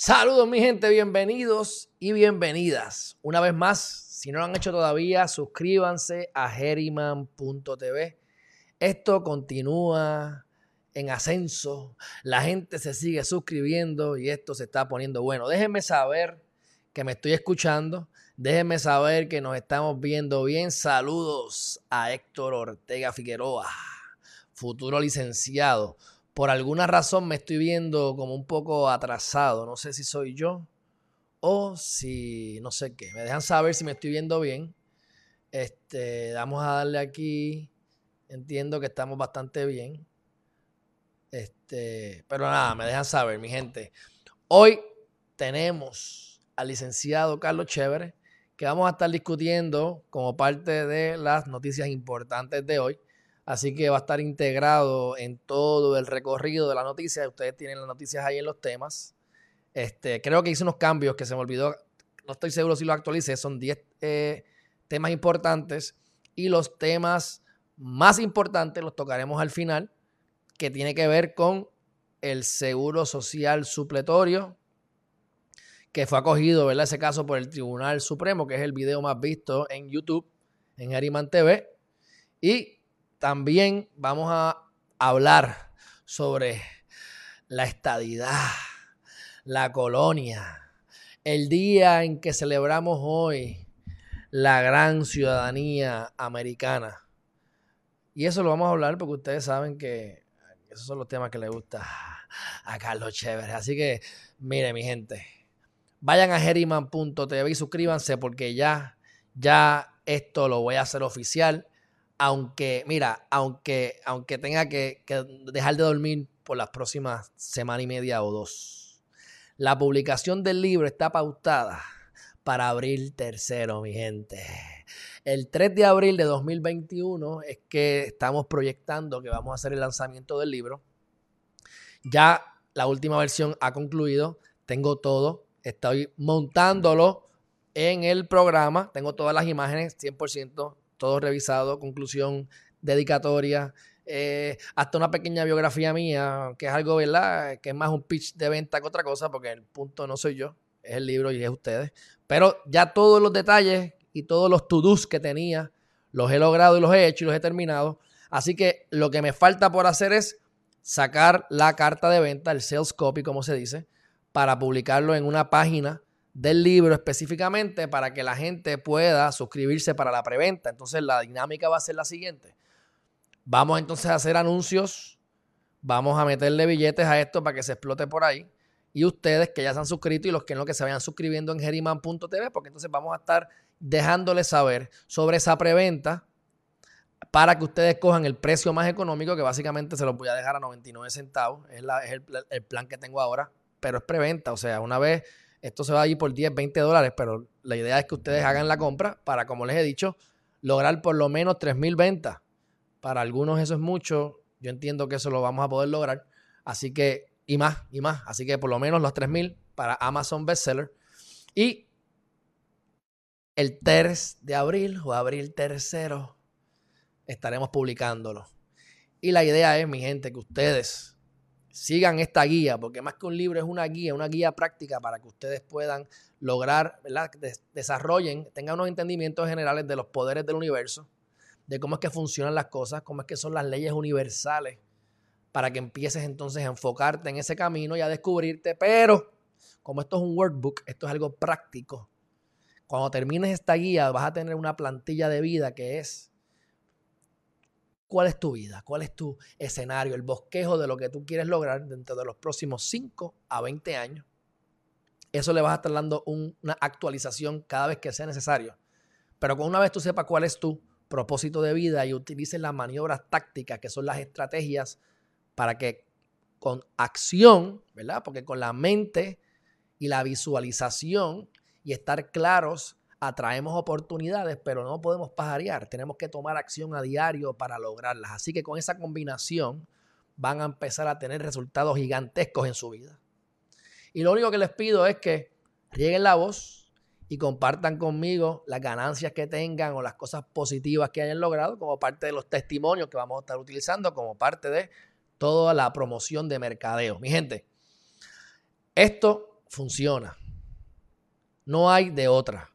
Saludos mi gente, bienvenidos y bienvenidas. Una vez más, si no lo han hecho todavía, suscríbanse a Heriman.tv. Esto continúa en ascenso, la gente se sigue suscribiendo y esto se está poniendo bueno. Déjenme saber que me estoy escuchando, déjenme saber que nos estamos viendo bien. Saludos a Héctor Ortega Figueroa, futuro licenciado por alguna razón me estoy viendo como un poco atrasado. No sé si soy yo o si no sé qué. Me dejan saber si me estoy viendo bien. Este, vamos a darle aquí. Entiendo que estamos bastante bien. Este, pero nada, me dejan saber, mi gente. Hoy tenemos al licenciado Carlos Chévere, que vamos a estar discutiendo como parte de las noticias importantes de hoy. Así que va a estar integrado en todo el recorrido de la noticia. Ustedes tienen las noticias ahí en los temas. Este, creo que hice unos cambios que se me olvidó. No estoy seguro si los actualicé. Son 10 eh, temas importantes. Y los temas más importantes los tocaremos al final, que tiene que ver con el seguro social supletorio, que fue acogido, ¿verdad? Ese caso por el Tribunal Supremo, que es el video más visto en YouTube, en Ariman TV. Y también vamos a hablar sobre la estadidad, la colonia, el día en que celebramos hoy la gran ciudadanía americana. Y eso lo vamos a hablar porque ustedes saben que esos son los temas que le gusta a Carlos Chévere. Así que, mire, mi gente, vayan a geriman.tv y suscríbanse porque ya, ya esto lo voy a hacer oficial aunque, mira, aunque, aunque tenga que, dejar de dormir por las próximas semana y media o dos. La publicación del libro está pautada para abril tercero, mi gente. El 3 de abril de 2021 es que estamos proyectando que vamos a hacer el lanzamiento del libro. Ya la última versión ha concluido, tengo todo, estoy montándolo en el programa, tengo todas las imágenes 100% todo revisado, conclusión, dedicatoria, eh, hasta una pequeña biografía mía, que es algo, ¿verdad? Que es más un pitch de venta que otra cosa, porque el punto no soy yo, es el libro y es ustedes. Pero ya todos los detalles y todos los to-dos que tenía, los he logrado y los he hecho y los he terminado. Así que lo que me falta por hacer es sacar la carta de venta, el sales copy, como se dice, para publicarlo en una página del libro específicamente para que la gente pueda suscribirse para la preventa. Entonces la dinámica va a ser la siguiente. Vamos entonces a hacer anuncios, vamos a meterle billetes a esto para que se explote por ahí. Y ustedes que ya se han suscrito y los que no que se vayan suscribiendo en geriman.tv, porque entonces vamos a estar dejándoles saber sobre esa preventa para que ustedes cojan el precio más económico, que básicamente se los voy a dejar a 99 centavos. Es, el, el plan que tengo ahora, pero es preventa. O sea, una vez esto se va a ir por 10, 20 dólares, pero la idea es que ustedes hagan la compra para, como les he dicho, lograr por lo menos 3.000 ventas. Para algunos eso es mucho. Yo entiendo que eso lo vamos a poder lograr. Así que, y más, y más. Así que por lo menos los 3.000 para Amazon Bestseller. Y el 3 de abril o abril tercero estaremos publicándolo. Y la idea es, mi gente, que ustedes sigan esta guía, porque más que un libro es una guía, una guía práctica para que ustedes puedan lograr, ¿verdad? desarrollen, tengan unos entendimientos generales de los poderes del universo, de cómo es que funcionan las cosas, cómo es que son las leyes universales, para que empieces entonces a enfocarte en ese camino y a descubrirte, pero como esto es un workbook, esto es algo práctico. Cuando termines esta guía vas a tener una plantilla de vida que es cuál es tu vida, cuál es tu escenario, el bosquejo de lo que tú quieres lograr dentro de los próximos 5 a 20 años. Eso le vas a estar dando una actualización cada vez que sea necesario. Pero con una vez tú sepas cuál es tu propósito de vida y utilices las maniobras tácticas, que son las estrategias, para que con acción, ¿verdad? Porque con la mente y la visualización y estar claros atraemos oportunidades, pero no podemos pajarear. Tenemos que tomar acción a diario para lograrlas. Así que con esa combinación van a empezar a tener resultados gigantescos en su vida. Y lo único que les pido es que rieguen la voz y compartan conmigo las ganancias que tengan o las cosas positivas que hayan logrado como parte de los testimonios que vamos a estar utilizando como parte de toda la promoción de mercadeo. Mi gente, esto funciona. No hay de otra.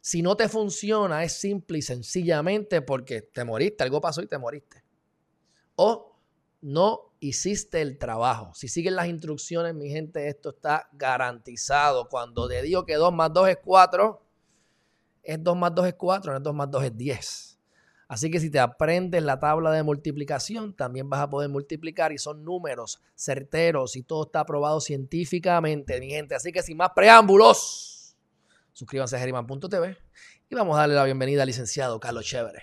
Si no te funciona, es simple y sencillamente porque te moriste, algo pasó y te moriste. O no hiciste el trabajo. Si siguen las instrucciones, mi gente, esto está garantizado. Cuando te digo que 2 más 2 es 4, es 2 más 2 es 4, no es 2 más 2 es 10. Así que si te aprendes la tabla de multiplicación, también vas a poder multiplicar y son números certeros y todo está aprobado científicamente, mi gente. Así que sin más preámbulos, suscríbanse a Geriman.tv y vamos a darle la bienvenida al licenciado Carlos Chévere.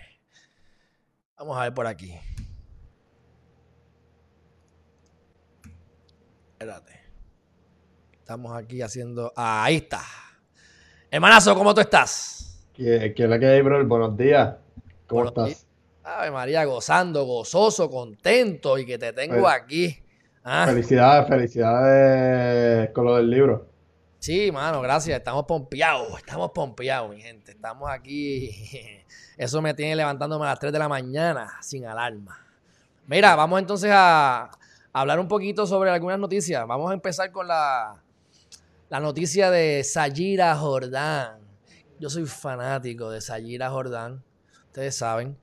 Vamos a ver por aquí. Espérate. Estamos aquí haciendo. Ahí está. Hermanazo, ¿cómo tú estás? ¿Qué, qué es la que hay, bro? Buenos días. ¿Cómo estás? Ave María, gozando, gozoso, contento y que te tengo aquí. Ah. Felicidades, felicidades con lo del libro. Sí, mano, gracias. Estamos pompeados, estamos pompeados, mi gente. Estamos aquí. Eso me tiene levantándome a las 3 de la mañana sin alarma. Mira, vamos entonces a hablar un poquito sobre algunas noticias. Vamos a empezar con la, la noticia de Sayira Jordán. Yo soy fanático de Sayira Jordán ustedes saben.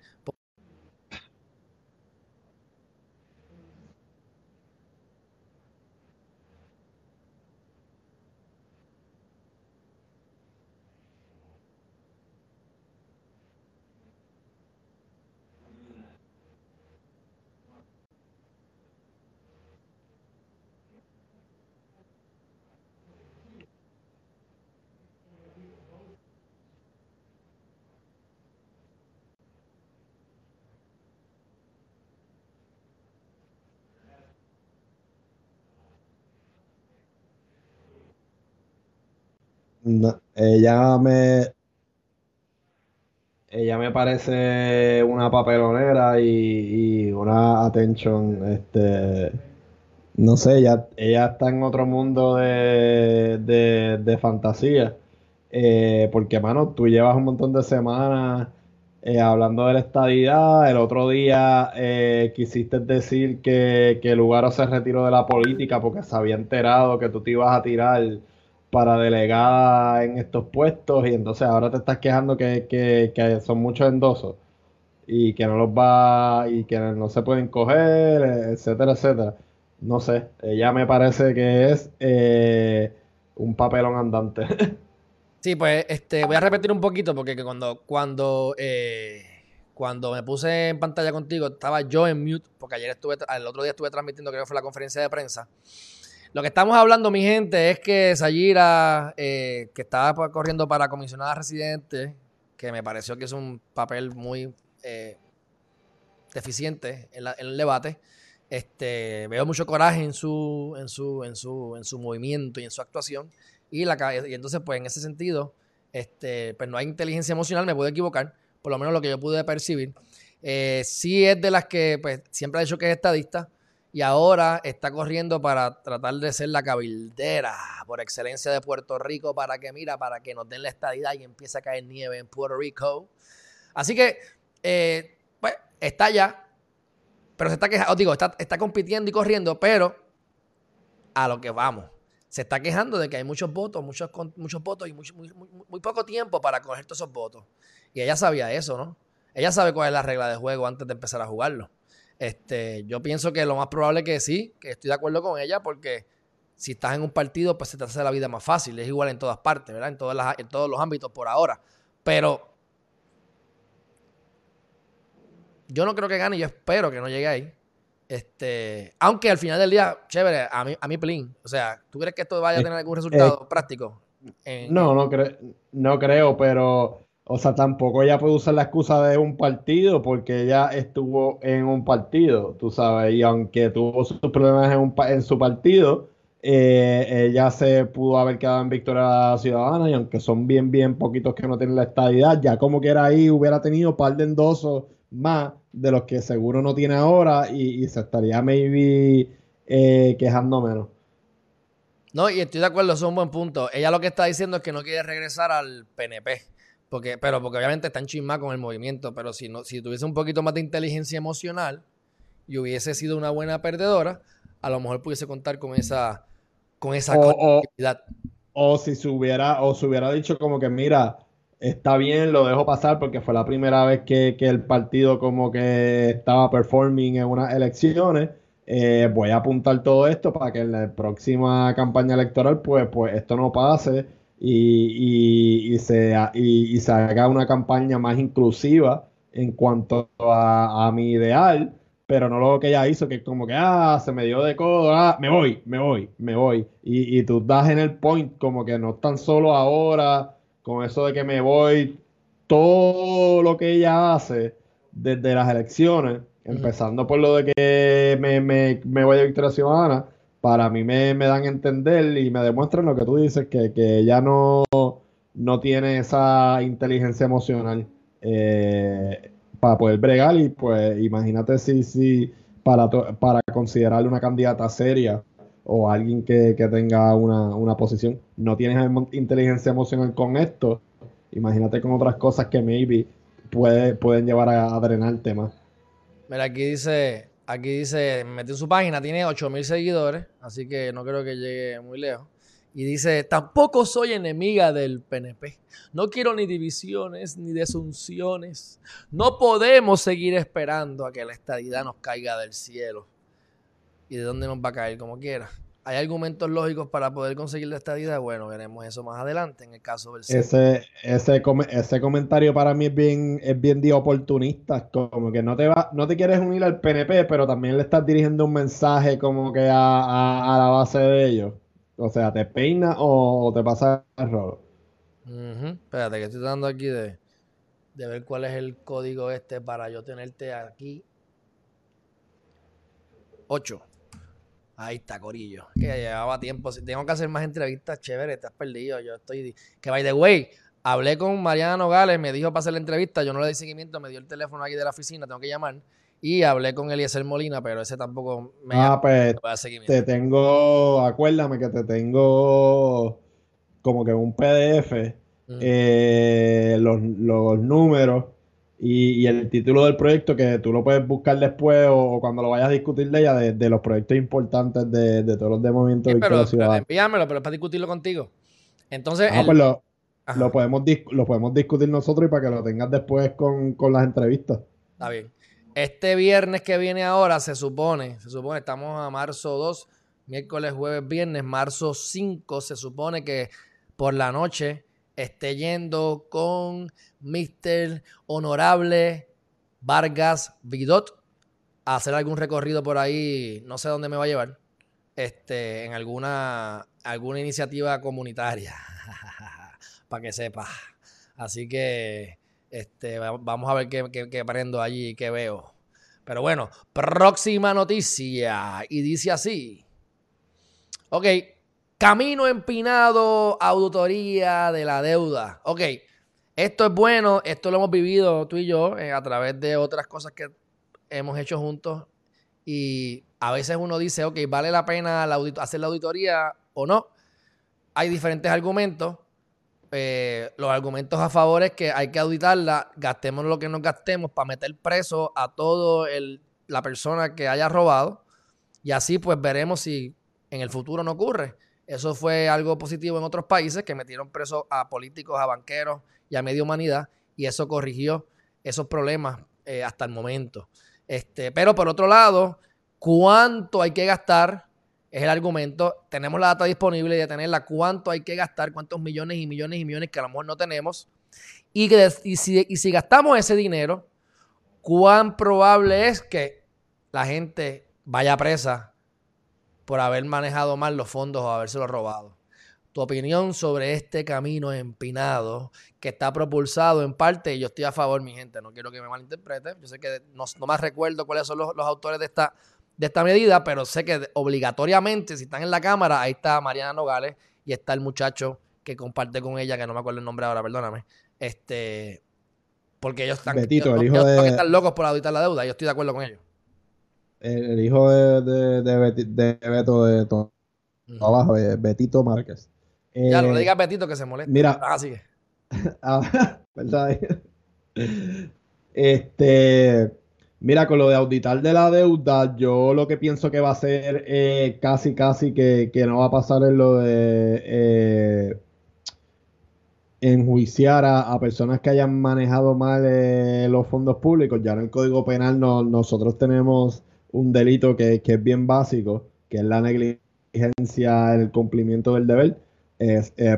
Ella me. Ella me parece una papelonera y, una attention. Este. No sé, ella, ella está en otro mundo de, de, fantasía. Eh, porque, mano, tú llevas un montón de semanas eh, hablando de la estadidad. El otro día eh, quisiste decir que, que Lugaro se retiró de la política porque se había enterado que tú te ibas a tirar para delegada en estos puestos y entonces ahora te estás quejando que, son muchos endosos y que no los va y que no se pueden coger, etcétera, etcétera. No sé, ella me parece que es eh, un papelón andante. Sí, pues este, voy a repetir un poquito porque cuando, cuando, eh, cuando me puse en pantalla contigo estaba yo en mute porque ayer estuve, el otro día estuve transmitiendo creo que fue la conferencia de prensa lo que estamos hablando, mi gente, es que Sayira, eh, que estaba corriendo para comisionada residente, que me pareció que es un papel muy eh, deficiente en, el debate, este, veo mucho coraje en su, en su, en su, en su movimiento y en su actuación. Y, la, y entonces, pues en ese sentido, este, pues no hay inteligencia emocional, me puedo equivocar, por lo menos lo que yo pude percibir. Eh, sí es de las que pues, siempre ha dicho que es estadista, y ahora está corriendo para tratar de ser la cabildera por excelencia de Puerto Rico para que, mira, para que nos den la estadidad y empiece a caer nieve en Puerto Rico. Así que, eh, pues, está ya, pero se está quejando, digo, está, está compitiendo y corriendo, pero a lo que vamos. Se está quejando de que hay muchos votos, muchos, muchos votos y muy, muy, poco tiempo para coger todos esos votos. Y ella sabía eso, ¿no? Ella sabe cuál es la regla de juego antes de empezar a jugarlo. Este, yo pienso que lo más probable es que sí, que estoy de acuerdo con ella, porque si estás en un partido, pues se te hace la vida más fácil. Es igual en todas partes, ¿verdad? En, todas las, en todos los ámbitos por ahora. Pero yo no creo que gane, yo espero que no llegue ahí. Este, aunque al final del día, chévere, a mí, a mí plin. O sea, ¿tú crees que esto vaya a tener algún resultado eh, práctico? no, no, no creo, pero o sea, tampoco ella puede usar la excusa de un partido porque ella estuvo en un partido, tú sabes, y aunque tuvo sus problemas en, un, en su partido, eh, ella se pudo haber quedado en Victoria Ciudadana y aunque son bien, bien poquitos que no tienen la estabilidad, ya como que era ahí hubiera tenido un par de endosos más de los que seguro no tiene ahora y, se estaría maybe eh, quejando menos. No, y estoy de acuerdo, eso es un buen punto. Ella lo que está diciendo es que no quiere regresar al PNP. Porque, pero porque obviamente está en chisma con el movimiento, pero si, no, si tuviese un poquito más de inteligencia emocional y hubiese sido una buena perdedora, a lo mejor pudiese contar con esa, con esa o, o si se hubiera, o se hubiera dicho como que, mira, está bien, lo dejo pasar porque fue la primera vez que, el partido como que estaba performing en unas elecciones. Eh, voy a apuntar todo esto para que en la próxima campaña electoral pues, pues esto no pase y, se, y, se haga una campaña más inclusiva en cuanto a, mi ideal, pero no lo que ella hizo, que es como que, ah, se me dio de codo, ah, me voy, me voy, me voy. Y, y tú das en el point como que no tan solo ahora con eso de que me voy, todo lo que ella hace desde las elecciones, empezando por lo de que me, me, voy de Victoria Ciudadana, para mí me, dan a entender y me demuestran lo que tú dices, que, ella no, no tiene esa inteligencia emocional eh, para poder bregar y pues imagínate si, si para, para considerarle una candidata seria o alguien que, tenga una, posición, no tienes inteligencia emocional con esto, imagínate con otras cosas que maybe puede, pueden llevar a, drenar el tema. Mira, aquí dice, aquí dice, metí en su página, tiene 8000 seguidores, así que no creo que llegue muy lejos. Y dice, tampoco soy enemiga del PNP. No quiero ni divisiones ni desunciones. No podemos seguir esperando a que la estadidad nos caiga del cielo y de dónde nos va a caer como quiera. ¿Hay argumentos lógicos para poder conseguir la estadía? Bueno, veremos eso más adelante en el caso del ese, ese, ese comentario para mí es bien, es bien de oportunista, como que no te va, no te quieres unir al PNP, pero también le estás dirigiendo un mensaje como que a, la base de ellos. O sea, ¿te peina o, te pasa el rolo? Espérate, que estoy tratando aquí de, de ver cuál es el código este para yo tenerte aquí. 8. Ahí está, Corillo. Que llevaba tiempo. Tengo que hacer más entrevistas, chévere, estás perdido. Yo estoy. Que by the way, hablé con Mariana Nogales, me dijo para hacer la entrevista. Yo no le di seguimiento, me dio el teléfono aquí de la oficina, tengo que llamar. Y hablé con Eliezer Molina, pero ese tampoco me ah, pues, Te tengo, acuérdame que te tengo como que un PDF, eh, los, los números y, el título del proyecto que tú lo puedes buscar después o, cuando lo vayas a discutir de ella, de, los proyectos importantes de, todos los de Movimiento de pero, Ciudad. envíamelo, pero es para discutirlo contigo. Entonces. Ah, pues lo, podemos lo podemos discutir nosotros y para que lo tengas después con, con las entrevistas. Está bien. Este viernes que viene ahora se supone, se supone, estamos a marzo 2, miércoles, jueves, viernes, marzo 5, se supone que por la noche esté yendo con Mr. Honorable Vargas Vidot a hacer algún recorrido por ahí, no sé dónde me va a llevar, este, en alguna, alguna iniciativa comunitaria, para que sepa. Así que este, vamos a ver qué, qué, aprendo allí qué veo. Pero bueno, próxima noticia. Y dice así. Ok, Camino empinado, auditoría de la deuda. Ok, esto es bueno, esto lo hemos vivido tú y yo eh, a través de otras cosas que hemos hecho juntos y a veces uno dice, ok, ¿vale la pena hacer la auditoría o no? Hay diferentes argumentos. Eh, los argumentos a favor es que hay que auditarla, gastemos lo que nos gastemos para meter preso a todo la persona que haya robado y así pues veremos si en el futuro no ocurre. Eso fue algo positivo en otros países que metieron presos a políticos, a banqueros y a media humanidad y eso corrigió esos problemas eh, hasta el momento. Este, pero por otro lado, ¿cuánto hay que gastar? Es el argumento. Tenemos la data disponible de tenerla. ¿Cuánto hay que gastar? ¿Cuántos millones y millones y millones que a lo mejor no tenemos? Y, que, y, si, y si gastamos ese dinero, ¿cuán probable es que la gente vaya presa por haber manejado mal los fondos o habérselos robado. Tu opinión sobre este camino empinado que está propulsado en parte, y yo estoy a favor, mi gente, no quiero que me malinterprete, yo sé que no, más recuerdo cuáles son los, autores de esta, de esta medida, pero sé que obligatoriamente, si están en la cámara, ahí está Mariana Nogales y está el muchacho que comparte con ella, que no me acuerdo el nombre ahora, perdóname. Este, porque ellos están, están locos por auditar la deuda, yo estoy de acuerdo con ellos el, hijo de, de, de, Beto de todo abajo, Betito Márquez. Ya, no le eh, digas Betito que se molesta. Mira. Ah, sigue. Ah, ¿verdad? Este. Mira, con lo de auditar de la deuda, yo lo que pienso que va a ser eh, casi, casi que, no va a pasar en lo de eh, enjuiciar a, personas que hayan manejado mal eh, los fondos públicos. Ya en el Código Penal nosotros tenemos un delito que, es bien básico, que es la negligencia en el cumplimiento del deber.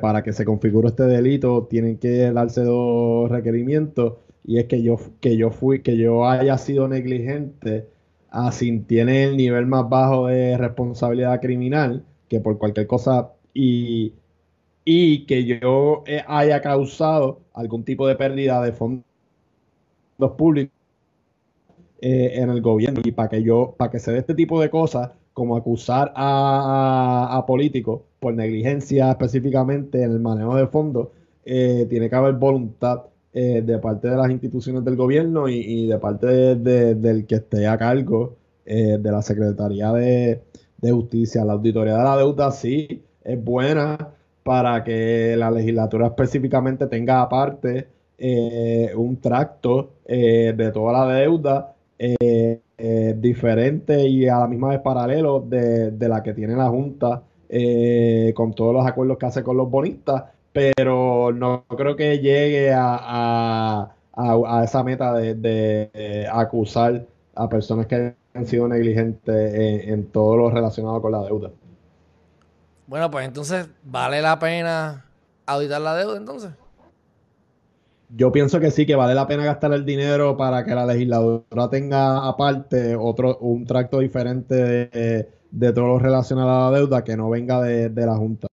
Para que se configure este delito tienen que darse dos requerimientos y es que yo, que yo fui, que yo haya sido negligente, así tiene el nivel más bajo de responsabilidad criminal, que por cualquier cosa, y, y que yo eh, haya causado algún tipo de pérdida de fondos públicos eh, en el gobierno. Y para que yo, para que se dé este tipo de cosas, como acusar a, políticos por negligencia específicamente en el manejo de fondos, eh, tiene que haber voluntad eh, de parte de las instituciones del gobierno y, de parte del que esté a cargo eh, de la Secretaría de, Justicia. La auditoría de la deuda sí es buena para que la legislatura específicamente tenga aparte un tracto de toda la deuda diferente y a la misma vez paralelo de, de la que tiene la Junta con todos los acuerdos que hace con los bonistas pero no creo que llegue a, esa meta de, acusar a personas que han sido negligentes en, todo lo relacionado con la deuda. Bueno, pues entonces, ¿vale la pena auditar la deuda entonces? Yo pienso que sí, que vale la pena gastar el dinero para que la legisladora tenga aparte otro un tracto diferente de, todo lo relacionado a la deuda que no venga de la Junta.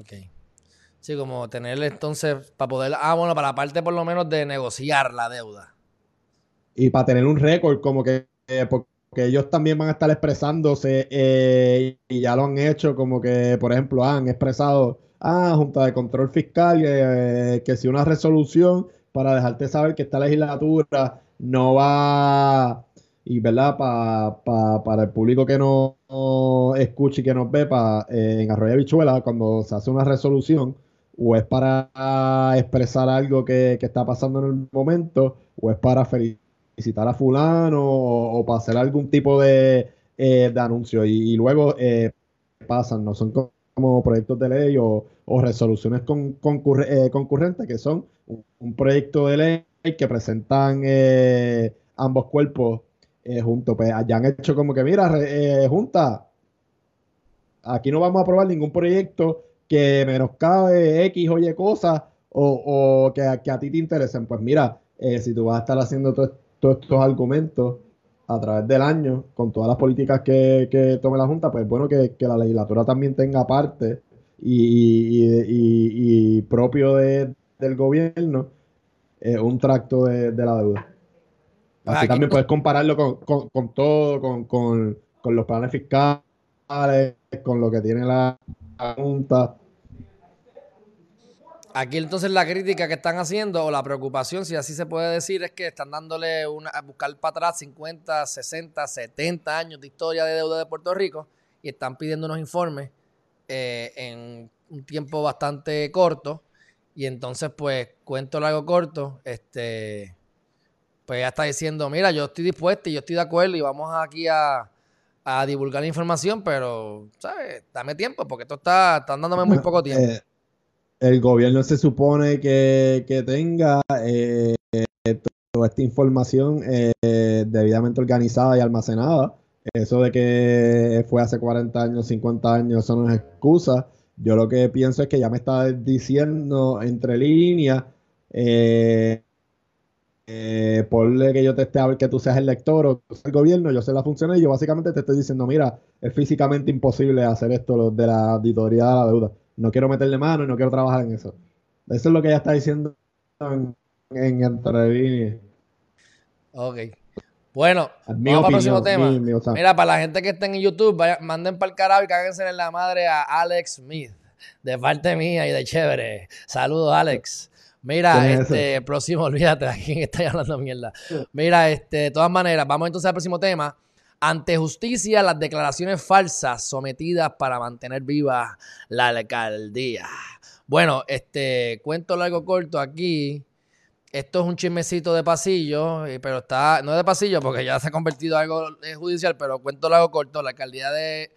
Ok. Sí, como tener entonces, para poder, ah, bueno, para la parte por lo menos de negociar la deuda. Y para tener un récord, como que, eh, porque ellos también van a estar expresándose eh, y ya lo han hecho, como que, por ejemplo, han expresado, ah, Junta de Control Fiscal, eh, que si una resolución para dejarte saber que esta legislatura no va y verdad para el público que no, escuche y que nos ve pa, eh, en Arroyo Bichuela cuando se hace una resolución o es para expresar algo que, está pasando en el momento o es para felicitar a fulano o, para hacer algún tipo de, eh, anuncio y, luego eh, pasan, no son como, proyectos de ley o, resoluciones con, concurrentes que son un, proyecto de ley que presentan ambos cuerpos eh, junto, pues ya han hecho como que, mira, eh, junta, aquí no vamos a aprobar ningún proyecto que menoscabe X o Y cosas o, que, a ti te interesen. Pues mira, eh, si tú vas a estar haciendo todos estos argumentos a través del año, con todas las políticas que, tome la Junta, pues bueno que, la legislatura también tenga parte y, propio del gobierno un tracto de la deuda. Así también puedes compararlo con, todo, con, los planes fiscales, con lo que tiene la Junta. Aquí entonces la crítica que están haciendo o la preocupación, si así se puede decir, es que están dándole una, a buscar para atrás 50, 60, 70 años de historia de deuda de Puerto Rico y están pidiendo unos informes eh, en un tiempo bastante corto. Y entonces, pues, cuento largo corto, este pues ella está diciendo, mira, yo estoy dispuesta y yo estoy de acuerdo y vamos aquí a, divulgar la información, pero, ¿sabes? Dame tiempo porque esto está, dándome muy poco tiempo. Eh, el gobierno se supone que, tenga eh, toda esta información eh, debidamente organizada y almacenada. Eso de que fue hace 40 años, 50 años, eso no es excusa. Yo lo que pienso es que ya me está diciendo entre líneas eh, eh, ponle que yo te esté a ver que tú seas el lector o el gobierno, yo sé la función y yo básicamente te estoy diciendo, mira, es físicamente imposible hacer esto de la auditoría de la deuda. No quiero meterle mano y no quiero trabajar en eso. Eso es lo que ella está diciendo en, en entre Ok. Bueno, vamos para el próximo tema. Mira, para la gente que está en YouTube, manden para el carajo y cáguense en la madre a Alex Smith. De parte mía y de chévere. Saludos, Alex. Mira, este, próximo, olvídate, ¿a quién está hablando mierda? Mira, este, de todas maneras, vamos entonces al próximo tema. Ante justicia, las declaraciones falsas sometidas para mantener viva la alcaldía. Bueno, este, cuento largo corto aquí. esto es un chismecito de pasillo, eh, pero está, no de pasillo porque ya se ha convertido en algo eh, judicial, pero cuento largo corto, la alcaldía de,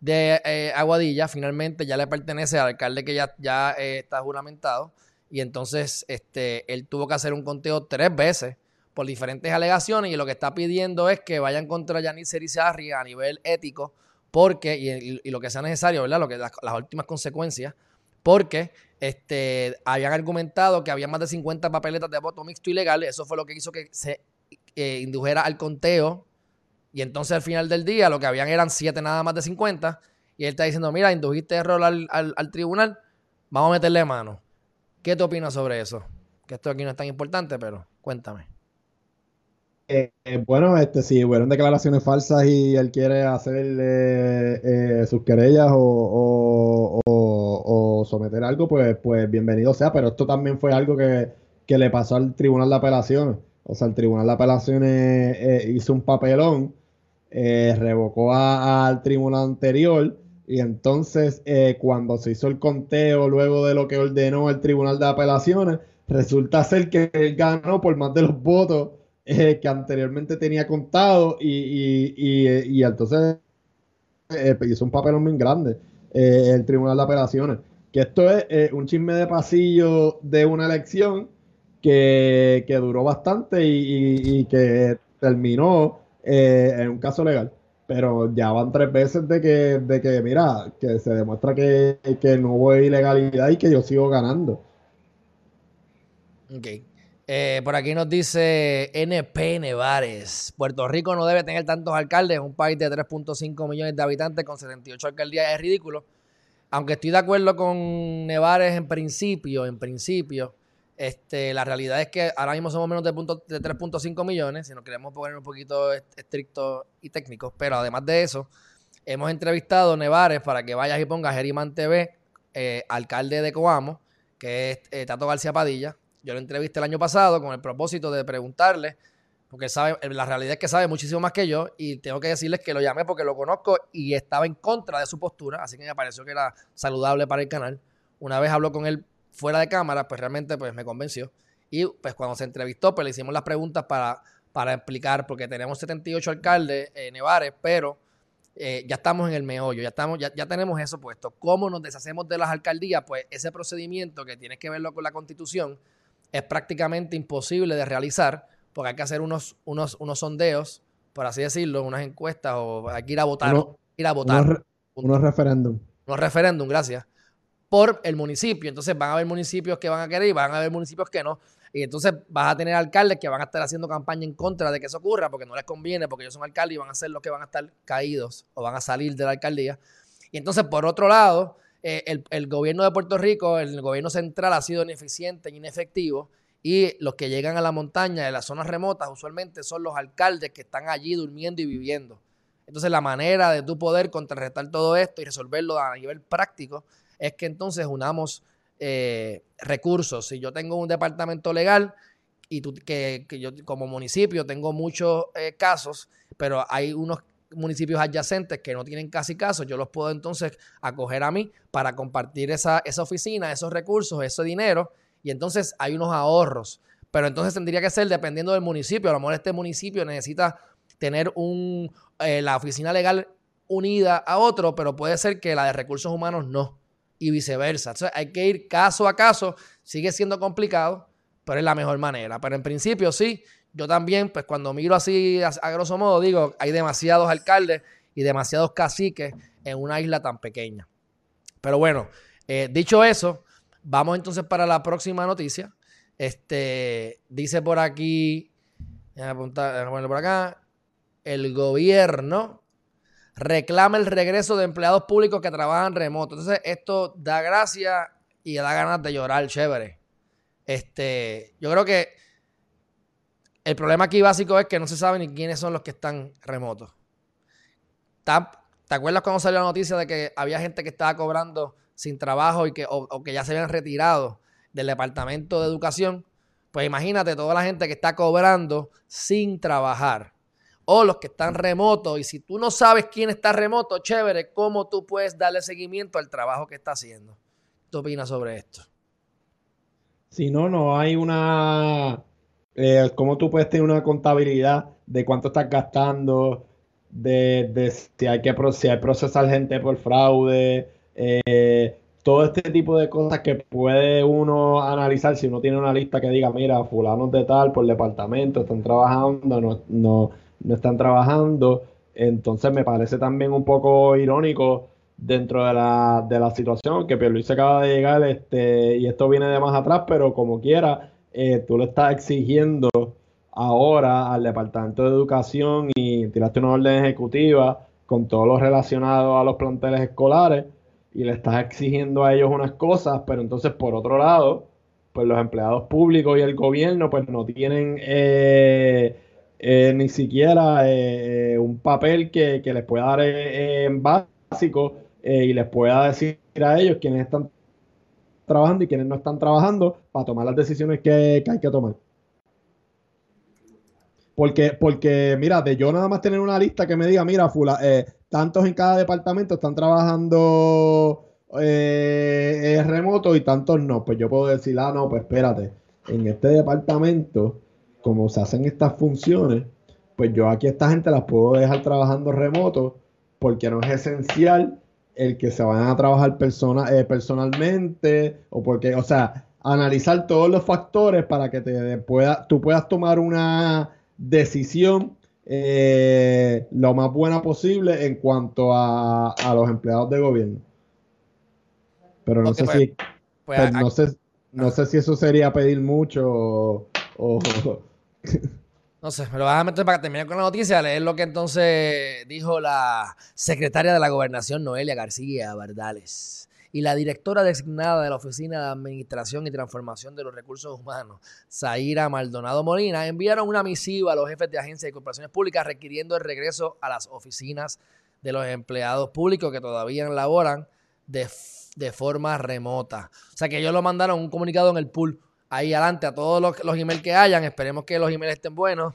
de Aguadilla finalmente ya le pertenece al alcalde que ya, ya está juramentado y entonces este, él tuvo que hacer un conteo tres veces por diferentes alegaciones y lo que está pidiendo es que vayan contra Yanis Serizarri a nivel ético porque, y, lo que sea necesario, ¿verdad? Lo que, las, últimas consecuencias, porque este, habían argumentado que había más de 50 papeletas de voto mixto ilegal, eso fue lo que hizo que se eh, indujera al conteo, y entonces al final del día lo que habían eran 7 nada más de 50, y él está diciendo, mira, indujiste error al, al, tribunal, vamos a meterle mano. ¿Qué te opinas sobre eso? Que esto aquí no es tan importante, pero cuéntame. Eh, bueno, este, si hubieron declaraciones falsas y él quiere hacer eh, sus querellas o, someter algo, pues, pues bienvenido sea. Pero esto también fue algo que, le pasó al Tribunal de Apelaciones. O sea, el Tribunal de Apelaciones eh, hizo un papelón, revocó al tribunal anterior y entonces cuando se hizo el conteo luego de lo que ordenó el Tribunal de Apelaciones, resulta ser que él ganó por más de los votos eh, que anteriormente tenía contado y, y, entonces eh, hizo un papelón muy grande eh, el Tribunal de Apelaciones. Que esto es un chisme de pasillo de una elección que, duró bastante y, que terminó en un caso legal. Pero ya van tres veces de que, de que mira, que se demuestra que, que no hubo ilegalidad y que yo sigo ganando. Ok. Eh, por aquí nos dice NP Nevares. Puerto Rico no debe tener tantos alcaldes. Un país de 3.5 millones de habitantes con 78 alcaldías es ridículo. Aunque estoy de acuerdo con Nevares en principio, en principio, este, la realidad es que ahora mismo somos menos de, de 3.5 millones, si nos queremos poner un poquito estrictos y técnicos. Pero además de eso, hemos entrevistado Nevares para que vayas y pongas Geriman TV, eh, alcalde de Coamo, que es eh, Tato García Padilla yo lo entrevisté el año pasado con el propósito de preguntarle, porque sabe, la realidad es que sabe muchísimo más que yo y tengo que decirles que lo llamé porque lo conozco y estaba en contra de su postura, así que me pareció que era saludable para el canal. Una vez habló con él fuera de cámara, pues realmente pues me convenció. Y pues cuando se entrevistó, pues le hicimos las preguntas para, para explicar, porque tenemos 78 alcaldes en Nevares, pero eh, ya estamos en el meollo, ya, estamos, ya, ya, tenemos eso puesto. ¿Cómo nos deshacemos de las alcaldías? Pues ese procedimiento que tiene que verlo con la constitución, es prácticamente imposible de realizar porque hay que hacer unos, unos, unos sondeos, por así decirlo, unas encuestas o hay que ir a votar. ir a votar. Unos, referéndum. Unos referéndum, gracias. Por el municipio. Entonces van a haber municipios que van a querer y van a haber municipios que no. Y entonces vas a tener alcaldes que van a estar haciendo campaña en contra de que eso ocurra porque no les conviene, porque ellos son alcaldes y van a ser los que van a estar caídos o van a salir de la alcaldía. Y entonces, por otro lado, eh, el, gobierno de Puerto Rico, el gobierno central ha sido ineficiente inefectivo y los que llegan a la montaña, de las zonas remotas, usualmente son los alcaldes que están allí durmiendo y viviendo. Entonces la manera de tú poder contrarrestar todo esto y resolverlo a nivel práctico es que entonces unamos eh, recursos. Si yo tengo un departamento legal y tú, que, yo como municipio tengo muchos eh, casos, pero hay unos municipios adyacentes que no tienen casi casos, yo los puedo entonces acoger a mí para compartir esa, esa oficina, esos recursos, ese dinero, y entonces hay unos ahorros. Pero entonces tendría que ser dependiendo del municipio. A lo mejor este municipio necesita tener un, eh, la oficina legal unida a otro, pero puede ser que la de recursos humanos no, y viceversa. Entonces hay que ir caso a caso, sigue siendo complicado, pero es la mejor manera. Pero en principio sí, yo también, pues cuando miro así a, grosso modo, digo, hay demasiados alcaldes y demasiados caciques en una isla tan pequeña. Pero bueno, eh, dicho eso, vamos entonces para la próxima noticia. Este, dice por aquí, apuntar, por acá, el gobierno reclama el regreso de empleados públicos que trabajan remoto. Entonces, esto da gracia y da ganas de llorar, chévere. Este, yo creo que el problema aquí básico es que no se sabe ni quiénes son los que están remotos. ¿Te acuerdas cuando salió la noticia de que había gente que estaba cobrando sin trabajo y que, o, que ya se habían retirado del Departamento de Educación? Pues imagínate toda la gente que está cobrando sin trabajar. O los que están remotos. Y si tú no sabes quién está remoto, chévere, ¿cómo tú puedes darle seguimiento al trabajo que está haciendo? ¿Qué opinas sobre esto? Si no, no hay una... Eh, ¿Cómo tú puedes tener una contabilidad de cuánto estás gastando, de, si, hay que, procesar gente por fraude, eh, todo este tipo de cosas que puede uno analizar si uno tiene una lista que diga, mira, fulanos de tal por departamento están trabajando, no, no, no están trabajando. Entonces me parece también un poco irónico dentro de la, de la situación que Pierluis acaba de llegar este, y esto viene de más atrás, pero como quiera, eh, tú le estás exigiendo ahora al Departamento de Educación y tiraste una orden ejecutiva con todo lo relacionado a los planteles escolares y le estás exigiendo a ellos unas cosas, pero entonces por otro lado, pues los empleados públicos y el gobierno pues no tienen eh, eh, ni siquiera eh, un papel que, les pueda dar en básico y les pueda decir a ellos quiénes están trabajando y quiénes no están trabajando para tomar las decisiones que, hay que tomar. Porque, porque, mira, de yo nada más tener una lista que me diga, mira, fula, eh, tantos en cada departamento están trabajando eh, remoto y tantos no. Pues yo puedo decir, ah, no, pues espérate, en este departamento, como se hacen estas funciones, pues yo aquí esta gente las puedo dejar trabajando remoto porque no es esencial el que se vayan a trabajar persona, eh, personalmente o porque, o sea, analizar todos los factores para que te pueda, tú puedas tomar una decisión eh, lo más buena posible en cuanto a, los empleados de gobierno. Pero no sé pues, si pues, pues, no sé no sé si eso sería pedir mucho o, no sé, me lo vas a meter para terminar con la noticia, leer lo que entonces dijo la secretaria de la gobernación, Noelia García Bardales y la directora designada de la Oficina de Administración y Transformación de los Recursos Humanos, Zaira Maldonado Molina, enviaron una misiva a los jefes de agencias y corporaciones públicas requiriendo el regreso a las oficinas de los empleados públicos que todavía laboran de, de forma remota. O sea que ellos lo mandaron un comunicado en el pool ahí adelante a todos los, los emails que hayan. Esperemos que los emails estén buenos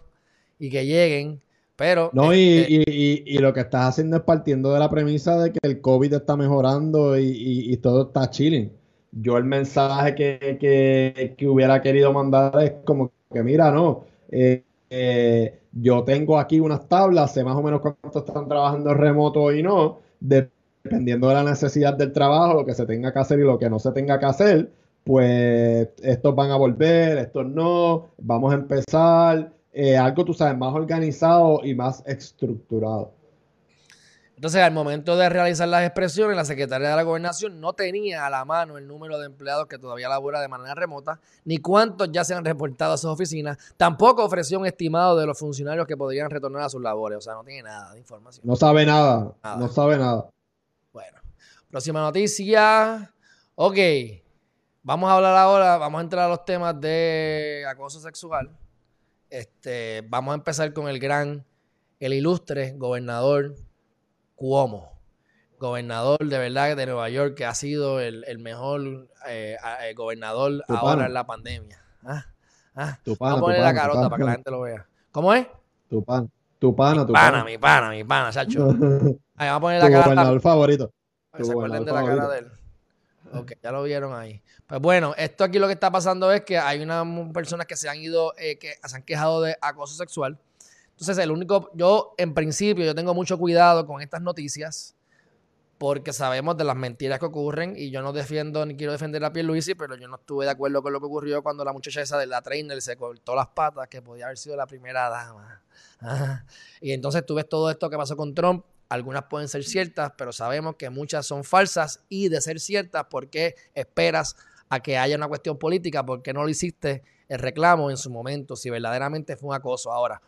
y que lleguen pero. No, este y, lo que estás haciendo es partiendo de la premisa de que el COVID está mejorando y, todo está chilling. Yo el mensaje que, hubiera querido mandar es como que, mira, no, eh, eh, yo tengo aquí unas tablas, sé más o menos cuánto están trabajando remoto y no, dependiendo de la necesidad del trabajo, lo que se tenga que hacer y lo que no se tenga que hacer, pues estos van a volver, estos no, vamos a empezar eh, algo, tú sabes, más organizado y más estructurado. Entonces, al momento de realizar las expresiones, la Secretaría de la Gobernación no tenía a la mano el número de empleados que todavía labora de manera remota, ni cuántos ya se han reportado a sus oficinas. Tampoco ofreció un estimado de los funcionarios que podrían retornar a sus labores. O sea, no tiene nada de información. No sabe nada. No sabe nada. Bueno, próxima noticia. Ok. Vamos a hablar ahora, vamos a entrar a los temas de acoso sexual. Este, vamos a empezar con el gran, el ilustre gobernador Cuomo. Gobernador de verdad de Nueva York, que ha sido el, mejor eh, eh, gobernador ahora en la pandemia. Ah, ah. vamos a poner la carota para que la gente lo vea. ¿Cómo es? Tu pan. Tu pana, tu pana. Mi pana, mi pana, chacho. Ahí vamos a poner la cara. Tu gobernador favorito. se acuerden de la cara de él. Ok, ya lo vieron ahí. Pues bueno, esto aquí lo que está pasando es que hay unas personas que se han ido, eh, que se han quejado de acoso sexual. Entonces, el único, yo en principio, yo tengo mucho cuidado con estas noticias porque sabemos de las mentiras que ocurren y yo no defiendo ni quiero defender a Pierluisi, pero yo no estuve de acuerdo con lo que ocurrió cuando la muchacha esa de la trainer se cortó las patas, que podía haber sido la primera dama. Y entonces tú ves todo esto que pasó con Trump algunas pueden ser ciertas, pero sabemos que muchas son falsas y de ser ciertas, ¿por qué esperas a que haya una cuestión política? ¿Por qué no lo hiciste el reclamo en su momento si verdaderamente fue un acoso? Ahora,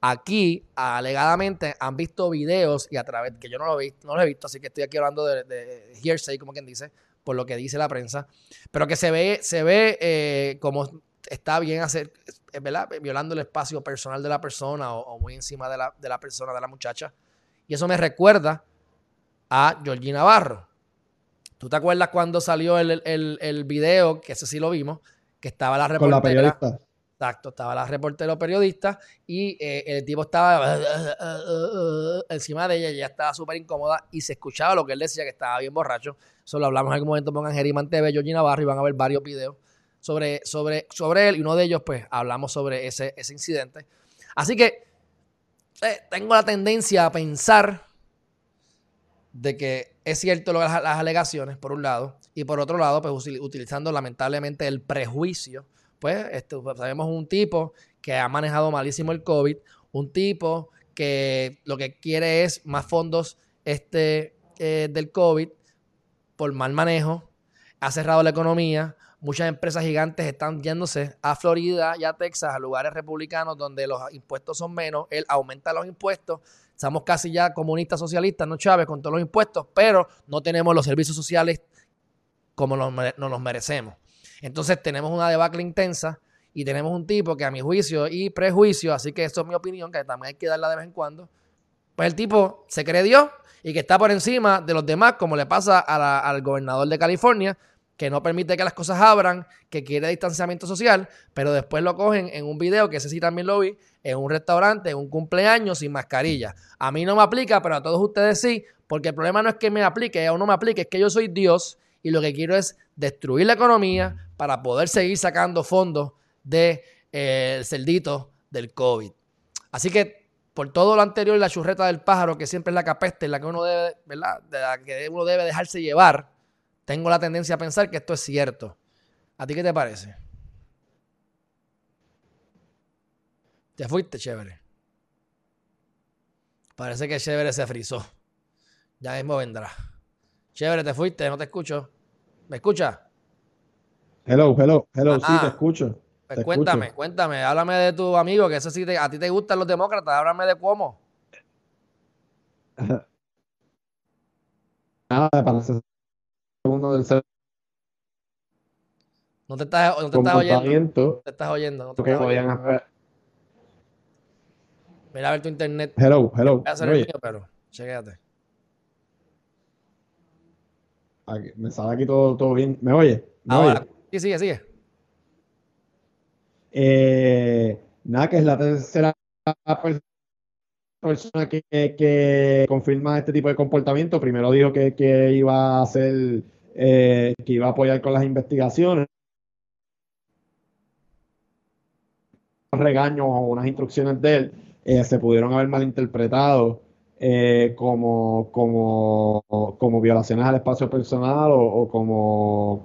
aquí alegadamente han visto videos y a través que yo no lo, vi, no he visto, así que estoy aquí hablando de, hearsay, como quien dice, por lo que dice la prensa, pero que se ve, se ve eh, como está bien hacer, ¿verdad? Violando el espacio personal de la persona o, muy encima de la, de la persona, de la muchacha. Y eso me recuerda a Georgina Navarro. ¿Tú te acuerdas cuando salió el, el, video, que ese sí lo vimos, que estaba la reportera? Con la periodista. Exacto, estaba la reportera periodista y eh, el tipo estaba encima de ella, ella estaba súper incómoda y se escuchaba lo que él decía, que estaba bien borracho. Eso lo hablamos en algún momento, pongan Geriman TV, Georgina Navarro y van a ver varios videos sobre, sobre, sobre él y uno de ellos, pues, hablamos sobre ese, ese incidente. Así que eh, tengo la tendencia a pensar de que es cierto lo, las, las alegaciones, por un lado, y por otro lado, pues utilizando lamentablemente el prejuicio, pues, este, pues sabemos un tipo que ha manejado malísimo el COVID, un tipo que lo que quiere es más fondos este, eh, del COVID por mal manejo, ha cerrado la economía, muchas empresas gigantes están yéndose a Florida y a Texas, a lugares republicanos donde los impuestos son menos, él aumenta los impuestos, estamos casi ya comunistas socialistas, no Chávez, con todos los impuestos, pero no tenemos los servicios sociales como nos, nos merecemos. Entonces tenemos una debacle intensa y tenemos un tipo que a mi juicio y prejuicio, así que esto es mi opinión, que también hay que darla de vez en cuando, pues el tipo se cree Dios y que está por encima de los demás, como le pasa al gobernador de California, que no permite que las cosas abran, que quiere distanciamiento social, pero después lo cogen en un video, que ese sí también lo vi, en un restaurante, en un cumpleaños sin mascarilla. A mí no me aplica, pero a todos ustedes sí, porque el problema no es que me aplique o no me aplique, es que yo soy Dios y lo que quiero es destruir la economía para poder seguir sacando fondos del de, eh, celdito del COVID. Así que por todo lo anterior, la churreta del pájaro, que siempre es la capeste, la que uno debe, ¿verdad? De la que uno debe dejarse llevar, tengo la tendencia a pensar que esto es cierto. ¿A ti qué te parece? Te fuiste, chévere. Parece que chévere se frizó. Ya mismo vendrá. Chévere, te fuiste, no te escucho. ¿Me escuchas? Hello, hello, hello, sí, te escucho. Pues cuéntame, cuéntame, háblame de tu amigo, que eso sí a ti te gustan los demócratas, háblame de cómo. Nada, para segundo del No te estás, no te estás oyendo. te estás oyendo. No te estás oyendo. Mira a ver tu internet. Hello, hello. Voy a hacer el mío, pero chequéate. me sale aquí todo, todo bien. ¿Me oye? ¿Me Ahora, oye? Sí, sigue, sigue. Eh, nada, que es la tercera persona que, que, confirma este tipo de comportamiento. Primero dijo que, que iba a hacer, eh, que iba a apoyar con las investigaciones. regaños o unas instrucciones de él eh, se pudieron haber malinterpretado eh, como, como, como, violaciones al espacio personal o, como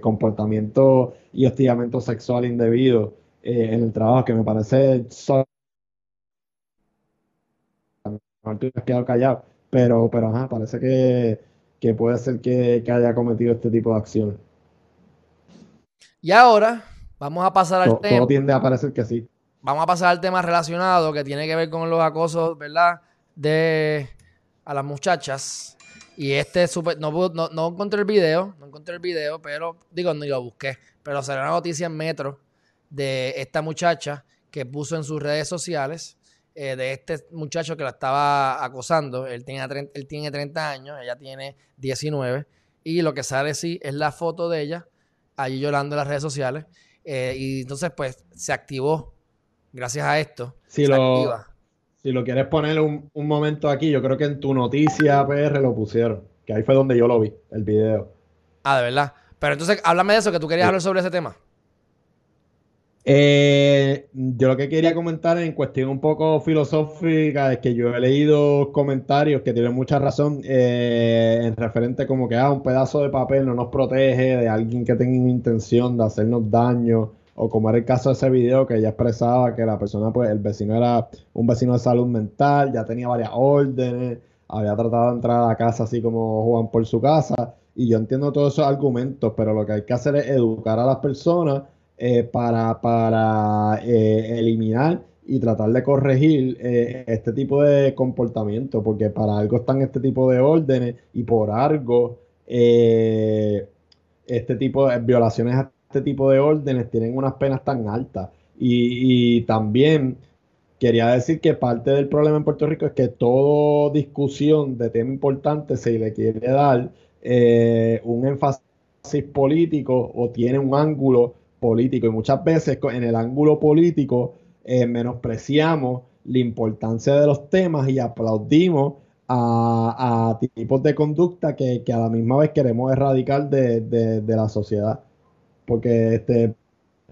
comportamiento y hostigamiento sexual indebido en el trabajo, que me parece quedado callado, pero, pero ajá, parece que, puede ser que, haya cometido este tipo de acciones. Y ahora vamos a pasar al tema. Todo tiende a parecer que sí. Vamos a pasar al tema relacionado que tiene que ver con los acosos, ¿verdad? de a las muchachas. Y este super, no, no, no, encontré el video, no encontré el video, pero digo, ni lo busqué. Pero salió una noticia en Metro de esta muchacha que puso en sus redes sociales eh, de este muchacho que la estaba acosando. Él tiene, él tiene 30 años, ella tiene 19. Y lo que sale sí es la foto de ella allí llorando en las redes sociales. Eh, y entonces, pues, se activó gracias a esto. Sí, lo, si lo quieres poner un, momento aquí, yo creo que en tu noticia PR lo pusieron. Que ahí fue donde yo lo vi, el video. Ah, de verdad. Pero entonces, háblame de eso, que tú querías hablar sobre ese tema. Eh, yo lo que quería comentar en cuestión un poco filosófica es que yo he leído comentarios que tienen mucha razón eh, en referente como que ah, un pedazo de papel no nos protege de alguien que tenga intención de hacernos daño o como era el caso de ese video que ella expresaba que la persona, pues el vecino era un vecino de salud mental, ya tenía varias órdenes, había tratado de entrar a la casa así como Juan por su casa, y yo entiendo todos esos argumentos, pero lo que hay que hacer es educar a las personas eh, para, para eh, eliminar y tratar de corregir eh, este tipo de comportamiento, porque para algo están este tipo de órdenes y por algo este tipo de violaciones este tipo de órdenes tienen unas penas tan altas. Y, también quería decir que parte del problema en Puerto Rico es que toda discusión de tema importante se le quiere dar un énfasis político o tiene un ángulo político. Y muchas veces en el ángulo político eh, menospreciamos la importancia de los temas y aplaudimos a, tipos de conducta que, a la misma vez queremos erradicar de la sociedad. porque este,